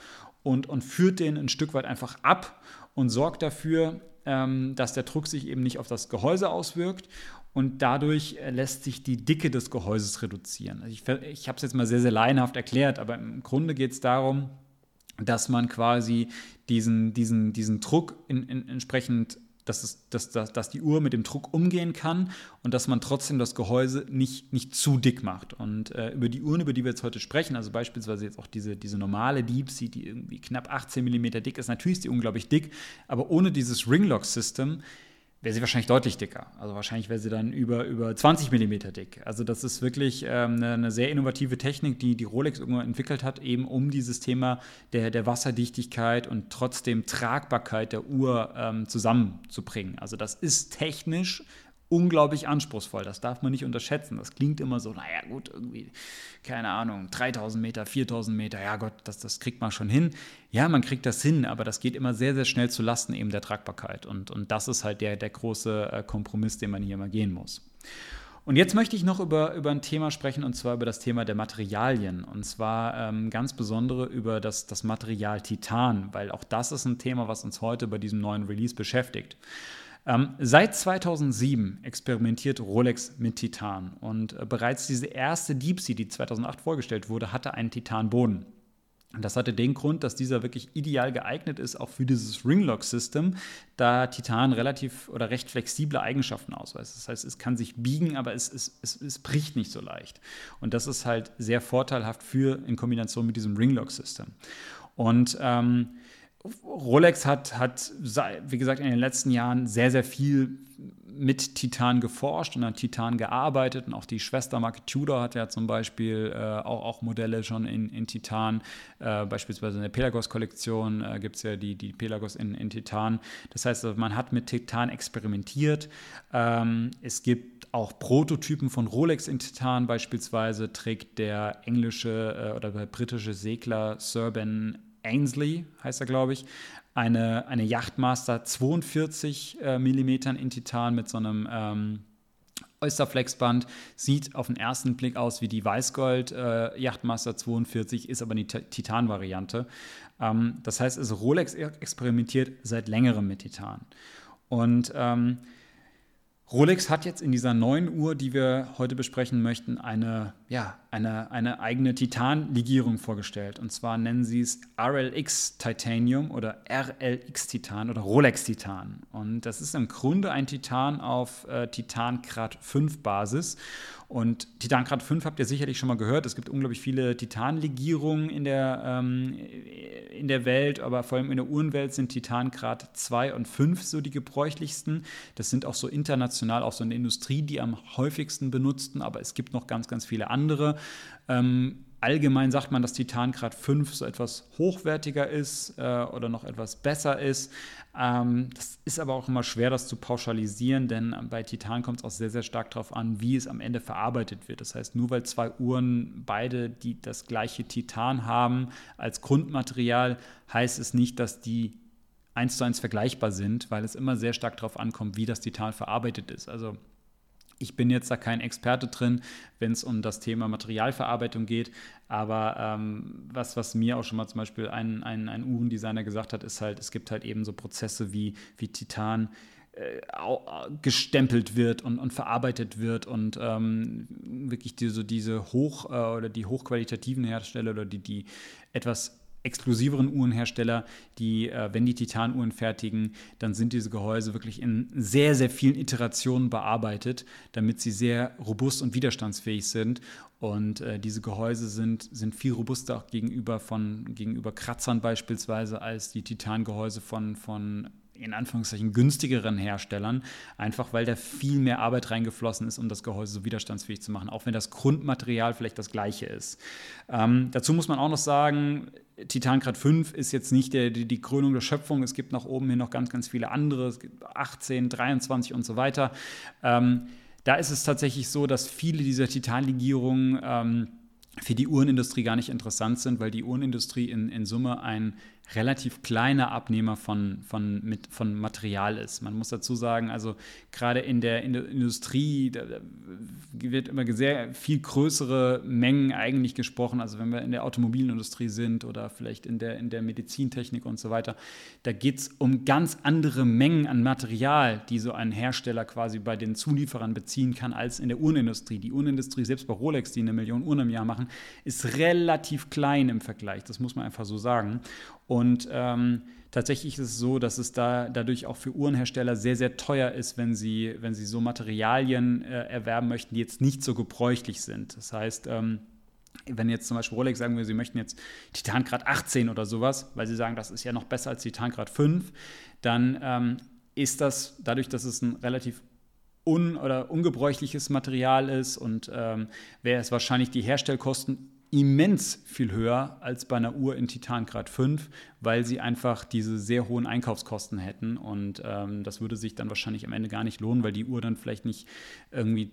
und, und führt den ein Stück weit einfach ab und sorgt dafür, ähm, dass der Druck sich eben nicht auf das Gehäuse auswirkt und dadurch äh, lässt sich die Dicke des Gehäuses reduzieren. Also ich, ich habe es jetzt mal sehr, sehr laienhaft erklärt, aber im Grunde geht es darum, dass man quasi diesen, diesen, diesen Druck in, in, entsprechend, dass, es, dass, dass, dass die Uhr mit dem Druck umgehen kann und dass man trotzdem das Gehäuse nicht, nicht zu dick macht. Und äh, über die Uhren, über die wir jetzt heute sprechen, also beispielsweise jetzt auch diese, diese normale Deep Sea, die irgendwie knapp 18 mm dick ist, natürlich ist die unglaublich dick, aber ohne dieses Ringlock-System wäre sie wahrscheinlich deutlich dicker. Also wahrscheinlich wäre sie dann über, über 20 mm dick. Also das ist wirklich ähm, eine, eine, sehr innovative Technik, die die Rolex irgendwann entwickelt hat, eben um dieses Thema der, der Wasserdichtigkeit und trotzdem Tragbarkeit der Uhr ähm, zusammenzubringen. Also das ist technisch unglaublich anspruchsvoll. Das darf man nicht unterschätzen. Das klingt immer so, naja, gut, irgendwie, keine Ahnung, 3000 Meter, 4000 Meter, ja Gott, das, das kriegt man schon hin. Ja, man kriegt das hin, aber das geht immer sehr, sehr schnell zu Lasten eben der Tragbarkeit. Und, und das ist halt der, der große äh, Kompromiss, den man hier mal gehen muss. Und jetzt möchte ich noch über, über ein Thema sprechen, und zwar über das Thema der Materialien. Und zwar ähm, ganz besondere über das, das Material Titan, weil auch das ist ein Thema, was uns heute bei diesem neuen Release beschäftigt. Ähm, seit 2007 experimentiert Rolex mit Titan und äh, bereits diese erste Deep Sea, die 2008 vorgestellt wurde, hatte einen Titanboden. Das hatte den Grund, dass dieser wirklich ideal geeignet ist, auch für dieses Ringlock-System, da Titan relativ oder recht flexible Eigenschaften ausweist. Das heißt, es kann sich biegen, aber es, es, es, es bricht nicht so leicht. Und das ist halt sehr vorteilhaft für in Kombination mit diesem Ringlock-System. Und ähm, Rolex hat, hat, wie gesagt, in den letzten Jahren sehr, sehr viel mit Titan geforscht und an Titan gearbeitet. Und auch die Schwestermarke Tudor hat ja zum Beispiel äh, auch, auch Modelle schon in, in Titan. Äh, beispielsweise in der Pelagos-Kollektion äh, gibt es ja die, die Pelagos in, in Titan. Das heißt, also man hat mit Titan experimentiert. Ähm, es gibt auch Prototypen von Rolex in Titan. Beispielsweise trägt der englische äh, oder der britische Segler Sir Ben Ainsley, heißt er, glaube ich, eine, eine Yachtmaster 42 äh, mm in Titan mit so einem ähm, Oysterflexband. Sieht auf den ersten Blick aus wie die Weißgold äh, Yachtmaster 42, ist aber eine Titan-Variante. Ähm, das heißt, also Rolex experimentiert seit längerem mit Titan. Und ähm, Rolex hat jetzt in dieser neuen Uhr, die wir heute besprechen möchten, eine, ja, eine, eine eigene Titan-Legierung vorgestellt. Und zwar nennen sie es RLX Titanium oder RLX Titan oder Rolex Titan. Und das ist im Grunde ein Titan auf äh, Titan Grad 5 Basis. Und Titan Grad 5 habt ihr sicherlich schon mal gehört. Es gibt unglaublich viele Titanlegierungen in der, ähm, in der Welt, aber vor allem in der Uhrenwelt sind Titan Grad 2 und 5 so die gebräuchlichsten. Das sind auch so international, auch so in der Industrie, die am häufigsten benutzten, aber es gibt noch ganz, ganz viele andere. Ähm, Allgemein sagt man, dass Titan Grad 5 so etwas hochwertiger ist äh, oder noch etwas besser ist. Ähm, das ist aber auch immer schwer, das zu pauschalisieren, denn bei Titan kommt es auch sehr, sehr stark darauf an, wie es am Ende verarbeitet wird. Das heißt, nur weil zwei Uhren beide die das gleiche Titan haben als Grundmaterial, heißt es nicht, dass die eins zu eins vergleichbar sind, weil es immer sehr stark darauf ankommt, wie das Titan verarbeitet ist. Also ich bin jetzt da kein Experte drin, wenn es um das Thema Materialverarbeitung geht, aber ähm, was, was mir auch schon mal zum Beispiel ein, ein, ein Uhrendesigner gesagt hat, ist halt, es gibt halt eben so Prozesse wie, wie Titan, äh, gestempelt wird und, und verarbeitet wird und ähm, wirklich diese, diese hoch äh, oder die hochqualitativen Hersteller oder die, die etwas exklusiveren Uhrenhersteller, die, äh, wenn die Titanuhren fertigen, dann sind diese Gehäuse wirklich in sehr, sehr vielen Iterationen bearbeitet, damit sie sehr robust und widerstandsfähig sind. Und äh, diese Gehäuse sind, sind viel robuster auch gegenüber, von, gegenüber Kratzern beispielsweise als die Titangehäuse von, von in Anführungszeichen günstigeren Herstellern, einfach weil da viel mehr Arbeit reingeflossen ist, um das Gehäuse so widerstandsfähig zu machen, auch wenn das Grundmaterial vielleicht das gleiche ist. Ähm, dazu muss man auch noch sagen, Titangrad 5 ist jetzt nicht der, die, die, Krönung der Schöpfung. Es gibt nach oben hin noch ganz, ganz viele andere. Es gibt 18, 23 und so weiter. Ähm, da ist es tatsächlich so, dass viele dieser Titanlegierungen ähm, für die Uhrenindustrie gar nicht interessant sind, weil die Uhrenindustrie in, in Summe ein relativ kleiner Abnehmer von, von, mit, von Material ist. Man muss dazu sagen, also gerade in der, in der Industrie da wird immer sehr viel größere Mengen eigentlich gesprochen. Also wenn wir in der Automobilindustrie sind oder vielleicht in der, in der Medizintechnik und so weiter, da geht es um ganz andere Mengen an Material, die so ein Hersteller quasi bei den Zulieferern beziehen kann, als in der Uhrenindustrie. Die Uhrenindustrie, selbst bei Rolex, die eine Million Uhren im Jahr machen, ist relativ klein im Vergleich. Das muss man einfach so sagen. Und ähm, tatsächlich ist es so, dass es da dadurch auch für Uhrenhersteller sehr, sehr teuer ist, wenn sie, wenn sie so Materialien äh, erwerben möchten, die jetzt nicht so gebräuchlich sind. Das heißt, ähm, wenn jetzt zum Beispiel Rolex sagen wir, sie möchten jetzt Titangrad 18 oder sowas, weil sie sagen, das ist ja noch besser als Titangrad 5, dann ähm, ist das dadurch, dass es ein relativ un- oder ungebräuchliches Material ist und ähm, wäre es wahrscheinlich die Herstellkosten immens viel höher als bei einer Uhr in Titangrad 5, weil sie einfach diese sehr hohen Einkaufskosten hätten. Und ähm, das würde sich dann wahrscheinlich am Ende gar nicht lohnen, weil die Uhr dann vielleicht nicht irgendwie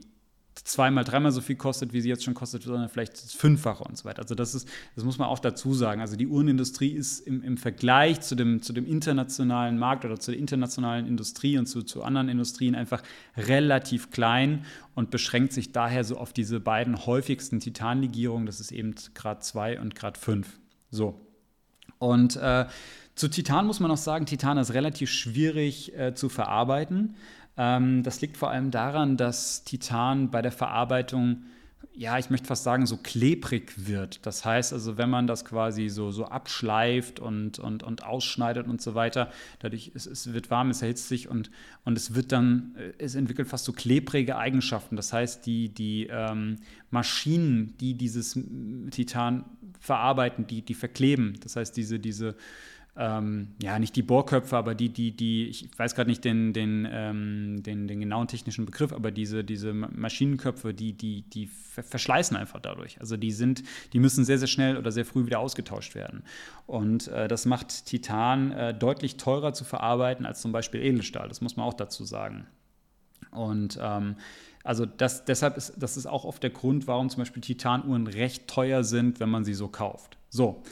zweimal, dreimal so viel kostet, wie sie jetzt schon kostet, sondern vielleicht das Fünffache und so weiter. Also das ist, das muss man auch dazu sagen. Also die Uhrenindustrie ist im, im Vergleich zu dem, zu dem internationalen Markt oder zur internationalen Industrie und zu, zu anderen Industrien einfach relativ klein und beschränkt sich daher so auf diese beiden häufigsten Titanlegierungen. Das ist eben Grad 2 und Grad 5. So. Und äh, zu Titan muss man noch sagen, Titan ist relativ schwierig äh, zu verarbeiten. Ähm, das liegt vor allem daran, dass Titan bei der Verarbeitung ja, ich möchte fast sagen, so klebrig wird. Das heißt also, wenn man das quasi so, so abschleift und, und, und ausschneidet und so weiter, dadurch es, es wird warm, es erhitzt sich und, und es wird dann, äh, es entwickelt fast so klebrige Eigenschaften. Das heißt, die, die ähm, Maschinen, die dieses Titan verarbeiten, die, die verkleben. Das heißt, diese, diese ähm, ja, nicht die Bohrköpfe, aber die, die, die, ich weiß gerade nicht den, den, ähm, den, den genauen technischen Begriff, aber diese, diese Maschinenköpfe, die, die, die verschleißen einfach dadurch. Also die sind, die müssen sehr, sehr schnell oder sehr früh wieder ausgetauscht werden. Und äh, das macht Titan äh, deutlich teurer zu verarbeiten als zum Beispiel Edelstahl. Das muss man auch dazu sagen. Und ähm, also das, deshalb ist das ist auch oft der Grund, warum zum Beispiel Titanuhren recht teuer sind, wenn man sie so kauft. So,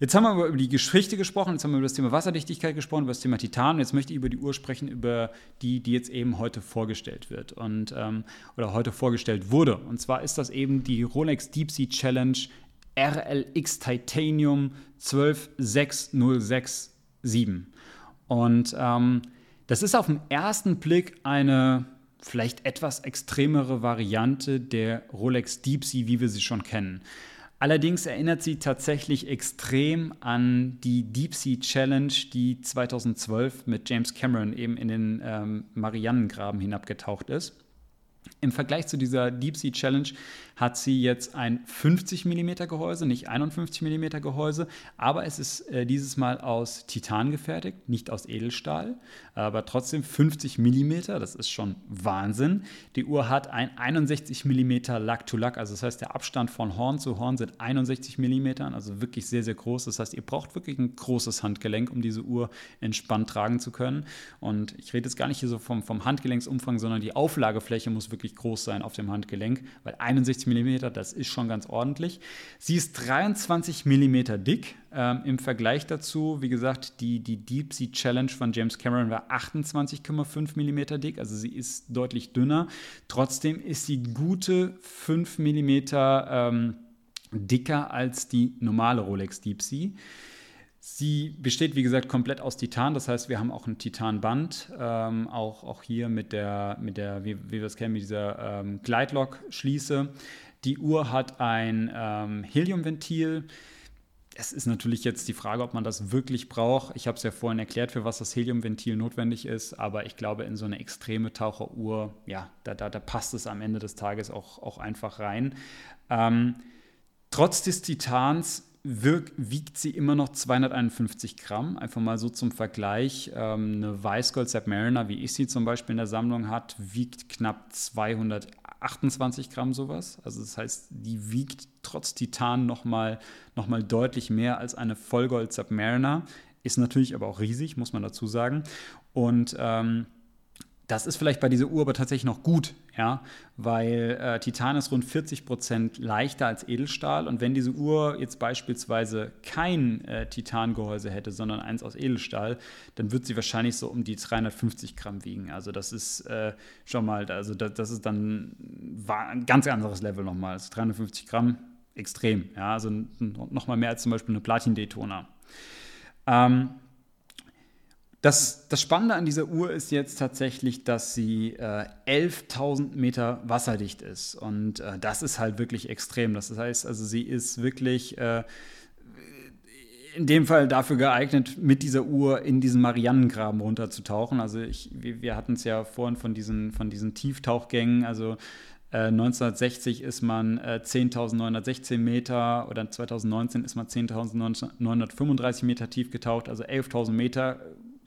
Jetzt haben wir über die Geschichte gesprochen, jetzt haben wir über das Thema Wasserdichtigkeit gesprochen, über das Thema Titan jetzt möchte ich über die Uhr sprechen, über die, die jetzt eben heute vorgestellt wird und ähm, oder heute vorgestellt wurde. Und zwar ist das eben die Rolex Deep Sea Challenge RLX Titanium 126067. Und ähm, das ist auf den ersten Blick eine vielleicht etwas extremere Variante der Rolex Deep Sea, wie wir sie schon kennen. Allerdings erinnert sie tatsächlich extrem an die Deep Sea Challenge, die 2012 mit James Cameron eben in den ähm, Marianengraben hinabgetaucht ist. Im Vergleich zu dieser Deep Sea Challenge hat sie jetzt ein 50 mm Gehäuse, nicht 51 mm Gehäuse, aber es ist äh, dieses Mal aus Titan gefertigt, nicht aus Edelstahl, aber trotzdem 50 mm, das ist schon Wahnsinn. Die Uhr hat ein 61 mm Lack-to-Lack, also das heißt, der Abstand von Horn zu Horn sind 61 mm, also wirklich sehr, sehr groß. Das heißt, ihr braucht wirklich ein großes Handgelenk, um diese Uhr entspannt tragen zu können. Und ich rede jetzt gar nicht hier so vom, vom Handgelenksumfang, sondern die Auflagefläche muss wirklich groß sein auf dem Handgelenk, weil 61 mm, das ist schon ganz ordentlich. Sie ist 23 mm dick. Ähm, Im Vergleich dazu, wie gesagt, die, die Deep Sea Challenge von James Cameron war 28,5 mm dick, also sie ist deutlich dünner. Trotzdem ist sie gute 5 mm ähm, dicker als die normale Rolex Deep Sea. Sie besteht, wie gesagt, komplett aus Titan. Das heißt, wir haben auch ein Titanband, ähm, auch, auch hier mit der, mit der wie, wie wir es kennen, mit dieser ähm, Gleitlock-Schließe. Die Uhr hat ein ähm, Heliumventil. Es ist natürlich jetzt die Frage, ob man das wirklich braucht. Ich habe es ja vorhin erklärt, für was das Heliumventil notwendig ist, aber ich glaube, in so eine extreme Taucheruhr, ja, da, da, da passt es am Ende des Tages auch, auch einfach rein. Ähm, trotz des Titans wirk, wiegt sie immer noch 251 Gramm. Einfach mal so zum Vergleich. Ähm, eine Weißgold Submariner, wie ich sie zum Beispiel in der Sammlung hat, wiegt knapp 228 Gramm sowas. Also das heißt, die wiegt trotz Titan nochmal noch mal deutlich mehr als eine Vollgold Submariner. Ist natürlich aber auch riesig, muss man dazu sagen. Und ähm, das ist vielleicht bei dieser Uhr aber tatsächlich noch gut, ja, weil äh, Titan ist rund 40 Prozent leichter als Edelstahl und wenn diese Uhr jetzt beispielsweise kein äh, Titangehäuse hätte, sondern eins aus Edelstahl, dann wird sie wahrscheinlich so um die 350 Gramm wiegen. Also das ist äh, schon mal, also das, das ist dann ein ganz anderes Level nochmal. Also 350 Gramm, extrem, ja, also nochmal mehr als zum Beispiel eine Platin-Daytona. Ähm, das, das, Spannende an dieser Uhr ist jetzt tatsächlich, dass sie äh, 11.000 Meter wasserdicht ist. Und äh, das ist halt wirklich extrem. Das heißt, also sie ist wirklich äh, in dem Fall dafür geeignet, mit dieser Uhr in diesen Marianengraben runterzutauchen. Also ich, wir, hatten es ja vorhin von diesen, von diesen Tieftauchgängen. Also 1960 äh, ist man äh, 10.916 Meter oder 2019 ist man 10.935 Meter tief getaucht, also 11.000 Meter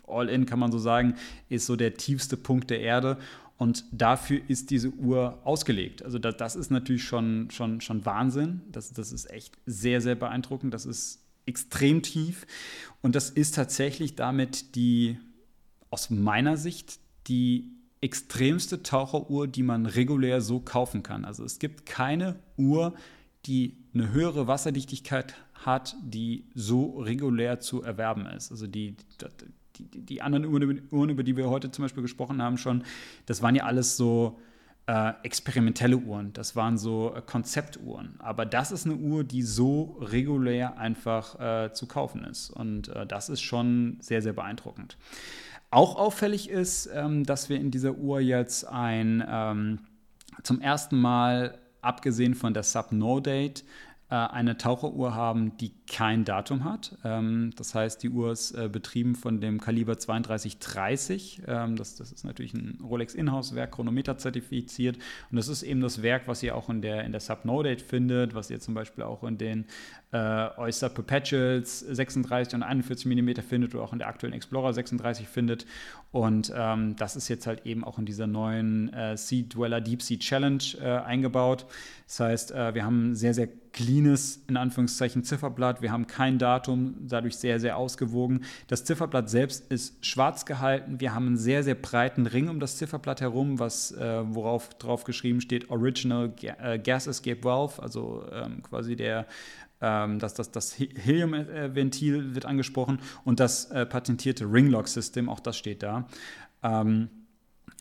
All-in kann man so sagen, ist so der tiefste Punkt der Erde. Und dafür ist diese Uhr ausgelegt. Also das, das ist natürlich schon, schon, schon Wahnsinn. Das, das ist echt sehr, sehr beeindruckend. Das ist extrem tief. Und das ist tatsächlich damit die, aus meiner Sicht, die extremste Taucheruhr, die man regulär so kaufen kann. Also es gibt keine Uhr, die eine höhere Wasserdichtigkeit hat, die so regulär zu erwerben ist. Also die, die, die anderen Uhren, über die wir heute zum Beispiel gesprochen haben, schon, das waren ja alles so äh, experimentelle Uhren. Das waren so äh, Konzeptuhren. Aber das ist eine Uhr, die so regulär einfach äh, zu kaufen ist. Und äh, das ist schon sehr, sehr beeindruckend. Auch auffällig ist, ähm, dass wir in dieser Uhr jetzt ein ähm, zum ersten Mal, abgesehen von der Sub-No-Date, äh, eine Taucheruhr haben, die kein Datum hat. Ähm, das heißt, die Uhr ist äh, betrieben von dem Kaliber 3230. Ähm, das, das ist natürlich ein Rolex Inhouse-Werk, Chronometer zertifiziert. Und das ist eben das Werk, was ihr auch in der, in der Sub-No-Date findet, was ihr zum Beispiel auch in den äh, Oyster Perpetuals 36 und 41 mm findet oder auch in der aktuellen Explorer 36 findet. Und ähm, das ist jetzt halt eben auch in dieser neuen äh, Sea Dweller Deep Sea Challenge äh, eingebaut. Das heißt, äh, wir haben ein sehr, sehr cleanes, in Anführungszeichen, Zifferblatt. Wir haben kein Datum, dadurch sehr, sehr ausgewogen. Das Zifferblatt selbst ist schwarz gehalten. Wir haben einen sehr, sehr breiten Ring um das Zifferblatt herum, was, äh, worauf drauf geschrieben steht Original äh, Gas Escape Valve, also ähm, quasi der ähm, das, das, das Helium-Ventil wird angesprochen und das äh, patentierte Ringlock-System, auch das steht da. Ähm,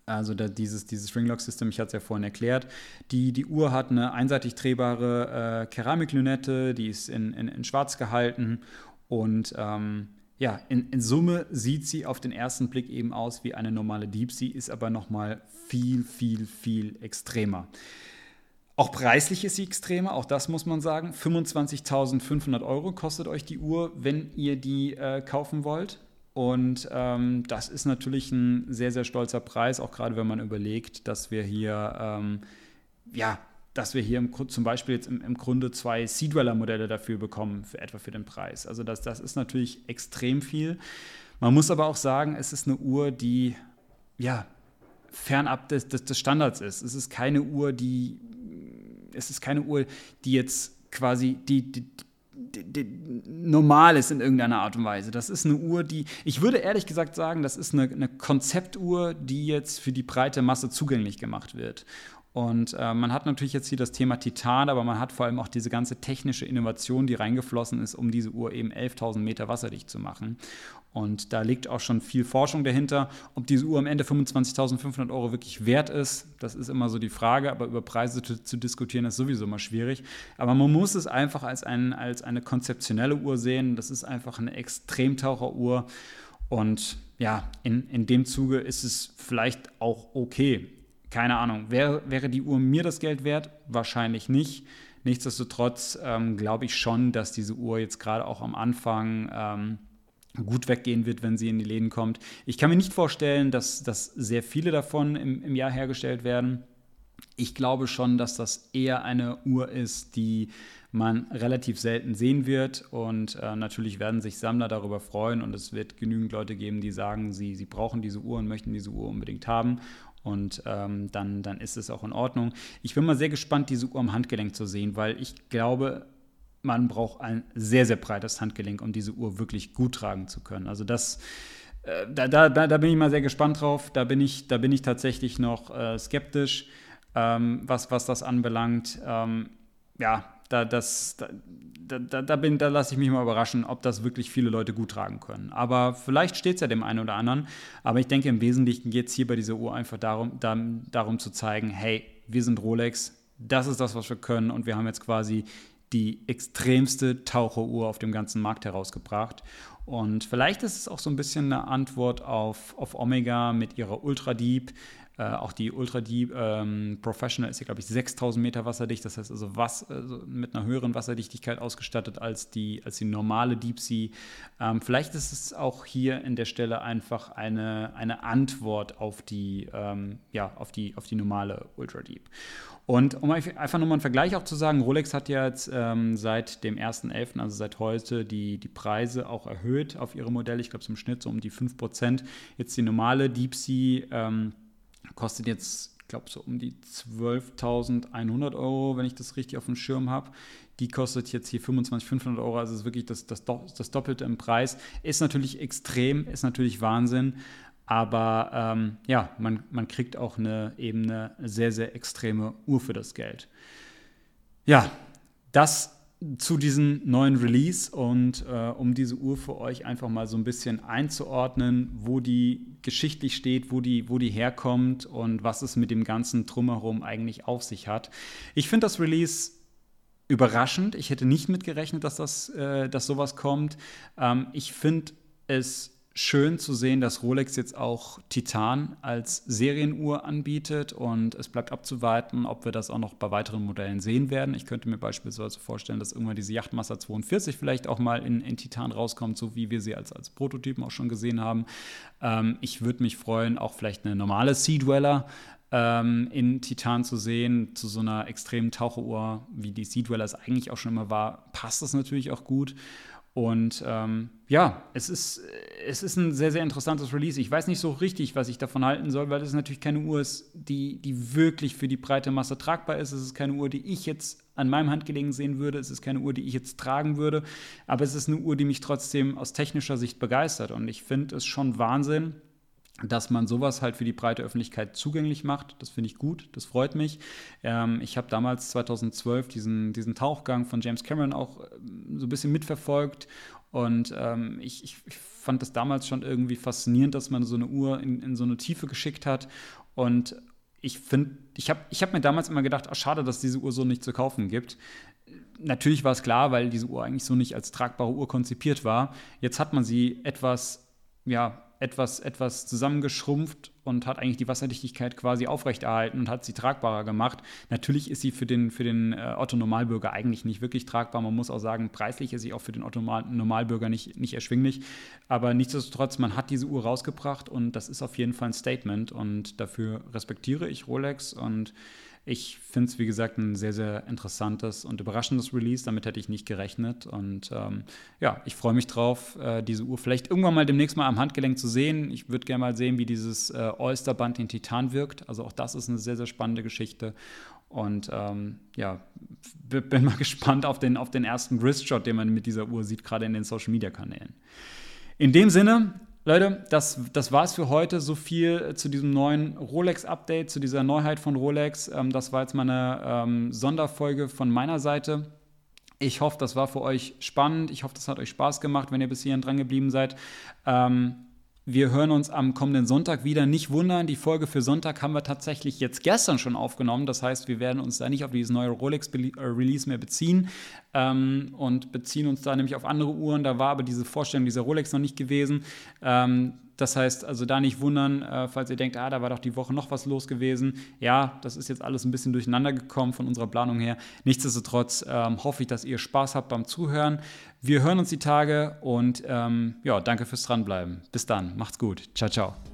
also da, dieses, dieses Ringlock-System, ich hatte es ja vorhin erklärt. Die, die Uhr hat eine einseitig drehbare äh, Keramiklünette, die ist in, in, in schwarz gehalten und ähm, ja, in, in, Summe sieht sie auf den ersten Blick eben aus wie eine normale Deep Sea, ist aber nochmal viel, viel, viel extremer. Auch preislich ist sie extremer, auch das muss man sagen. 25.500 Euro kostet euch die Uhr, wenn ihr die äh, kaufen wollt. Und ähm, das ist natürlich ein sehr, sehr stolzer Preis, auch gerade wenn man überlegt, dass wir hier, ähm, ja, dass wir hier im, zum Beispiel jetzt im, im Grunde zwei Sea-Dweller-Modelle dafür bekommen, für etwa für den Preis. Also das, das ist natürlich extrem viel. Man muss aber auch sagen, es ist eine Uhr, die ja fernab des, des, des Standards ist. Es ist keine Uhr, die es ist keine Uhr, die jetzt quasi die, die, normal ist in irgendeiner Art und Weise. Das ist eine Uhr, die, ich würde ehrlich gesagt sagen, das ist eine, eine Konzeptuhr, die jetzt für die breite Masse zugänglich gemacht wird. Und äh, man hat natürlich jetzt hier das Thema Titan, aber man hat vor allem auch diese ganze technische Innovation, die reingeflossen ist, um diese Uhr eben 11.000 Meter wasserdicht zu machen. Und da liegt auch schon viel Forschung dahinter. Ob diese Uhr am Ende 25.500 Euro wirklich wert ist, das ist immer so die Frage. Aber über Preise zu, zu, diskutieren ist sowieso mal schwierig. Aber man muss es einfach als, ein, als eine konzeptionelle Uhr sehen. Das ist einfach eine Extremtaucheruhr. Und ja, in, in dem Zuge ist es vielleicht auch okay keine Ahnung, wäre, wäre die Uhr mir das Geld wert? Wahrscheinlich nicht. Nichtsdestotrotz ähm, glaube ich schon, dass diese Uhr jetzt gerade auch am Anfang ähm, gut weggehen wird, wenn sie in die Läden kommt. Ich kann mir nicht vorstellen, dass, dass sehr viele davon im, im Jahr hergestellt werden. Ich glaube schon, dass das eher eine Uhr ist, die man relativ selten sehen wird. Und äh, natürlich werden sich Sammler darüber freuen und es wird genügend Leute geben, die sagen, sie, sie brauchen diese Uhr und möchten diese Uhr unbedingt haben. Und ähm, dann, dann ist es auch in Ordnung. Ich bin mal sehr gespannt, diese Uhr am Handgelenk zu sehen, weil ich glaube, man braucht ein sehr, sehr breites Handgelenk, um diese Uhr wirklich gut tragen zu können. Also das, äh, da, da, da bin ich mal sehr gespannt drauf. Da bin ich, da bin ich tatsächlich noch äh, skeptisch, ähm, was, was das anbelangt. Ähm, ja, da, das, da, da, da, bin, da lasse ich mich mal überraschen, ob das wirklich viele Leute gut tragen können. Aber vielleicht steht es ja dem einen oder anderen. Aber ich denke, im Wesentlichen geht es hier bei dieser Uhr einfach darum, da, darum zu zeigen, hey, wir sind Rolex, das ist das, was wir können und wir haben jetzt quasi die extremste Taucheruhr auf dem ganzen Markt herausgebracht. Und vielleicht ist es auch so ein bisschen eine Antwort auf, auf Omega mit ihrer Ultra Deep. Äh, auch die Ultra Deep ähm, Professional ist ja, glaube ich, 6000 Meter wasserdicht. Das heißt also, was, also mit einer höheren Wasserdichtigkeit ausgestattet als die, als die normale Deep Sea. Ähm, vielleicht ist es auch hier in der Stelle einfach eine, eine Antwort auf die, ähm, ja, auf die, auf die normale Ultra Deep. Und um einfach nochmal einen Vergleich auch zu sagen, Rolex hat ja jetzt ähm, seit dem 1.11., also seit heute, die, die Preise auch erhöht auf ihre Modelle. Ich glaube, zum Schnitt so um die 5%. Jetzt die normale Deep Sea ähm, kostet jetzt, ich glaube, so um die 12.100 Euro, wenn ich das richtig auf dem Schirm habe. Die kostet jetzt hier 25.500 Euro, also ist wirklich das, das, das Doppelte im Preis. Ist natürlich extrem, ist natürlich Wahnsinn. Aber ähm, ja, man, man kriegt auch eine, eben eine sehr, sehr extreme Uhr für das Geld. Ja, das zu diesem neuen Release und äh, um diese Uhr für euch einfach mal so ein bisschen einzuordnen, wo die geschichtlich steht, wo die, wo die herkommt und was es mit dem ganzen Drumherum eigentlich auf sich hat. Ich finde das Release überraschend. Ich hätte nicht mitgerechnet, dass, das, äh, dass sowas kommt. Ähm, ich finde es schön zu sehen, dass Rolex jetzt auch Titan als Serienuhr anbietet und es bleibt abzuwarten, ob wir das auch noch bei weiteren Modellen sehen werden. Ich könnte mir beispielsweise vorstellen, dass irgendwann diese Yachtmaster 42 vielleicht auch mal in, in Titan rauskommt, so wie wir sie als, als Prototypen auch schon gesehen haben. Ähm, ich würde mich freuen, auch vielleicht eine normale Sea Dweller ähm, in Titan zu sehen, zu so einer extremen Taucheruhr, wie die Sea Dweller es eigentlich auch schon immer war, passt das natürlich auch gut. Und ähm, ja, es ist, es ist ein sehr, sehr interessantes Release. Ich weiß nicht so richtig, was ich davon halten soll, weil es natürlich keine Uhr ist, die, die wirklich für die breite Masse tragbar ist. Es ist keine Uhr, die ich jetzt an meinem Handgelegen sehen würde. Es ist keine Uhr, die ich jetzt tragen würde. Aber es ist eine Uhr, die mich trotzdem aus technischer Sicht begeistert. Und ich finde es schon Wahnsinn, dass man sowas halt für die breite Öffentlichkeit zugänglich macht. Das finde ich gut, das freut mich. Ähm, ich habe damals 2012 diesen, diesen Tauchgang von James Cameron auch ähm, so ein bisschen mitverfolgt und ähm, ich, ich, ich, fand das damals schon irgendwie faszinierend, dass man so eine Uhr in, in so eine Tiefe geschickt hat und ich finde, ich habe ich hab mir damals immer gedacht, ach, schade, dass diese Uhr so nicht zu kaufen gibt. Natürlich war es klar, weil diese Uhr eigentlich so nicht als tragbare Uhr konzipiert war. Jetzt hat man sie etwas, ja, etwas, etwas zusammengeschrumpft und hat eigentlich die Wasserdichtigkeit quasi aufrechterhalten und hat sie tragbarer gemacht. Natürlich ist sie für den, für den äh, Otto-Normalbürger eigentlich nicht wirklich tragbar. Man muss auch sagen, preislich ist sie auch für den Otto-Normalbürger nicht, nicht erschwinglich. Aber nichtsdestotrotz, man hat diese Uhr rausgebracht und das ist auf jeden Fall ein Statement und dafür respektiere ich Rolex und ich finde es, wie gesagt, ein sehr, sehr interessantes und überraschendes Release. Damit hätte ich nicht gerechnet. Und ähm, ja, ich freue mich drauf, äh, diese Uhr vielleicht irgendwann mal demnächst mal am Handgelenk zu sehen. Ich würde gerne mal sehen, wie dieses äh, Oyster-Band in Titan wirkt. Also auch das ist eine sehr, sehr spannende Geschichte. Und ähm, ja, bin mal gespannt auf den, auf den ersten Grist-Shot, den man mit dieser Uhr sieht, gerade in den Social-Media-Kanälen. In dem Sinne, Leute, das, das war's für heute. So viel zu diesem neuen Rolex-Update, zu dieser Neuheit von Rolex. Ähm, das war jetzt mal eine ähm, Sonderfolge von meiner Seite. Ich hoffe, das war für euch spannend. Ich hoffe, das hat euch Spaß gemacht, wenn ihr bis hierhin dran geblieben seid. Ähm, wir hören uns am kommenden Sonntag wieder. Nicht wundern, die Folge für Sonntag haben wir tatsächlich jetzt gestern schon aufgenommen. Das heißt, wir werden uns da nicht auf dieses neue Rolex-Release mehr beziehen ähm, und beziehen uns da nämlich auf andere Uhren. Da war aber diese Vorstellung dieser Rolex noch nicht gewesen. Ähm, das heißt, also da nicht wundern, äh, falls ihr denkt, ah, da war doch die Woche noch was los gewesen. Ja, das ist jetzt alles ein bisschen durcheinander gekommen von unserer Planung her. Nichtsdestotrotz ähm, hoffe ich, dass ihr Spaß habt beim Zuhören. Wir hören uns die Tage und ähm, ja, danke fürs Dranbleiben. Bis dann, macht's gut. Ciao, ciao.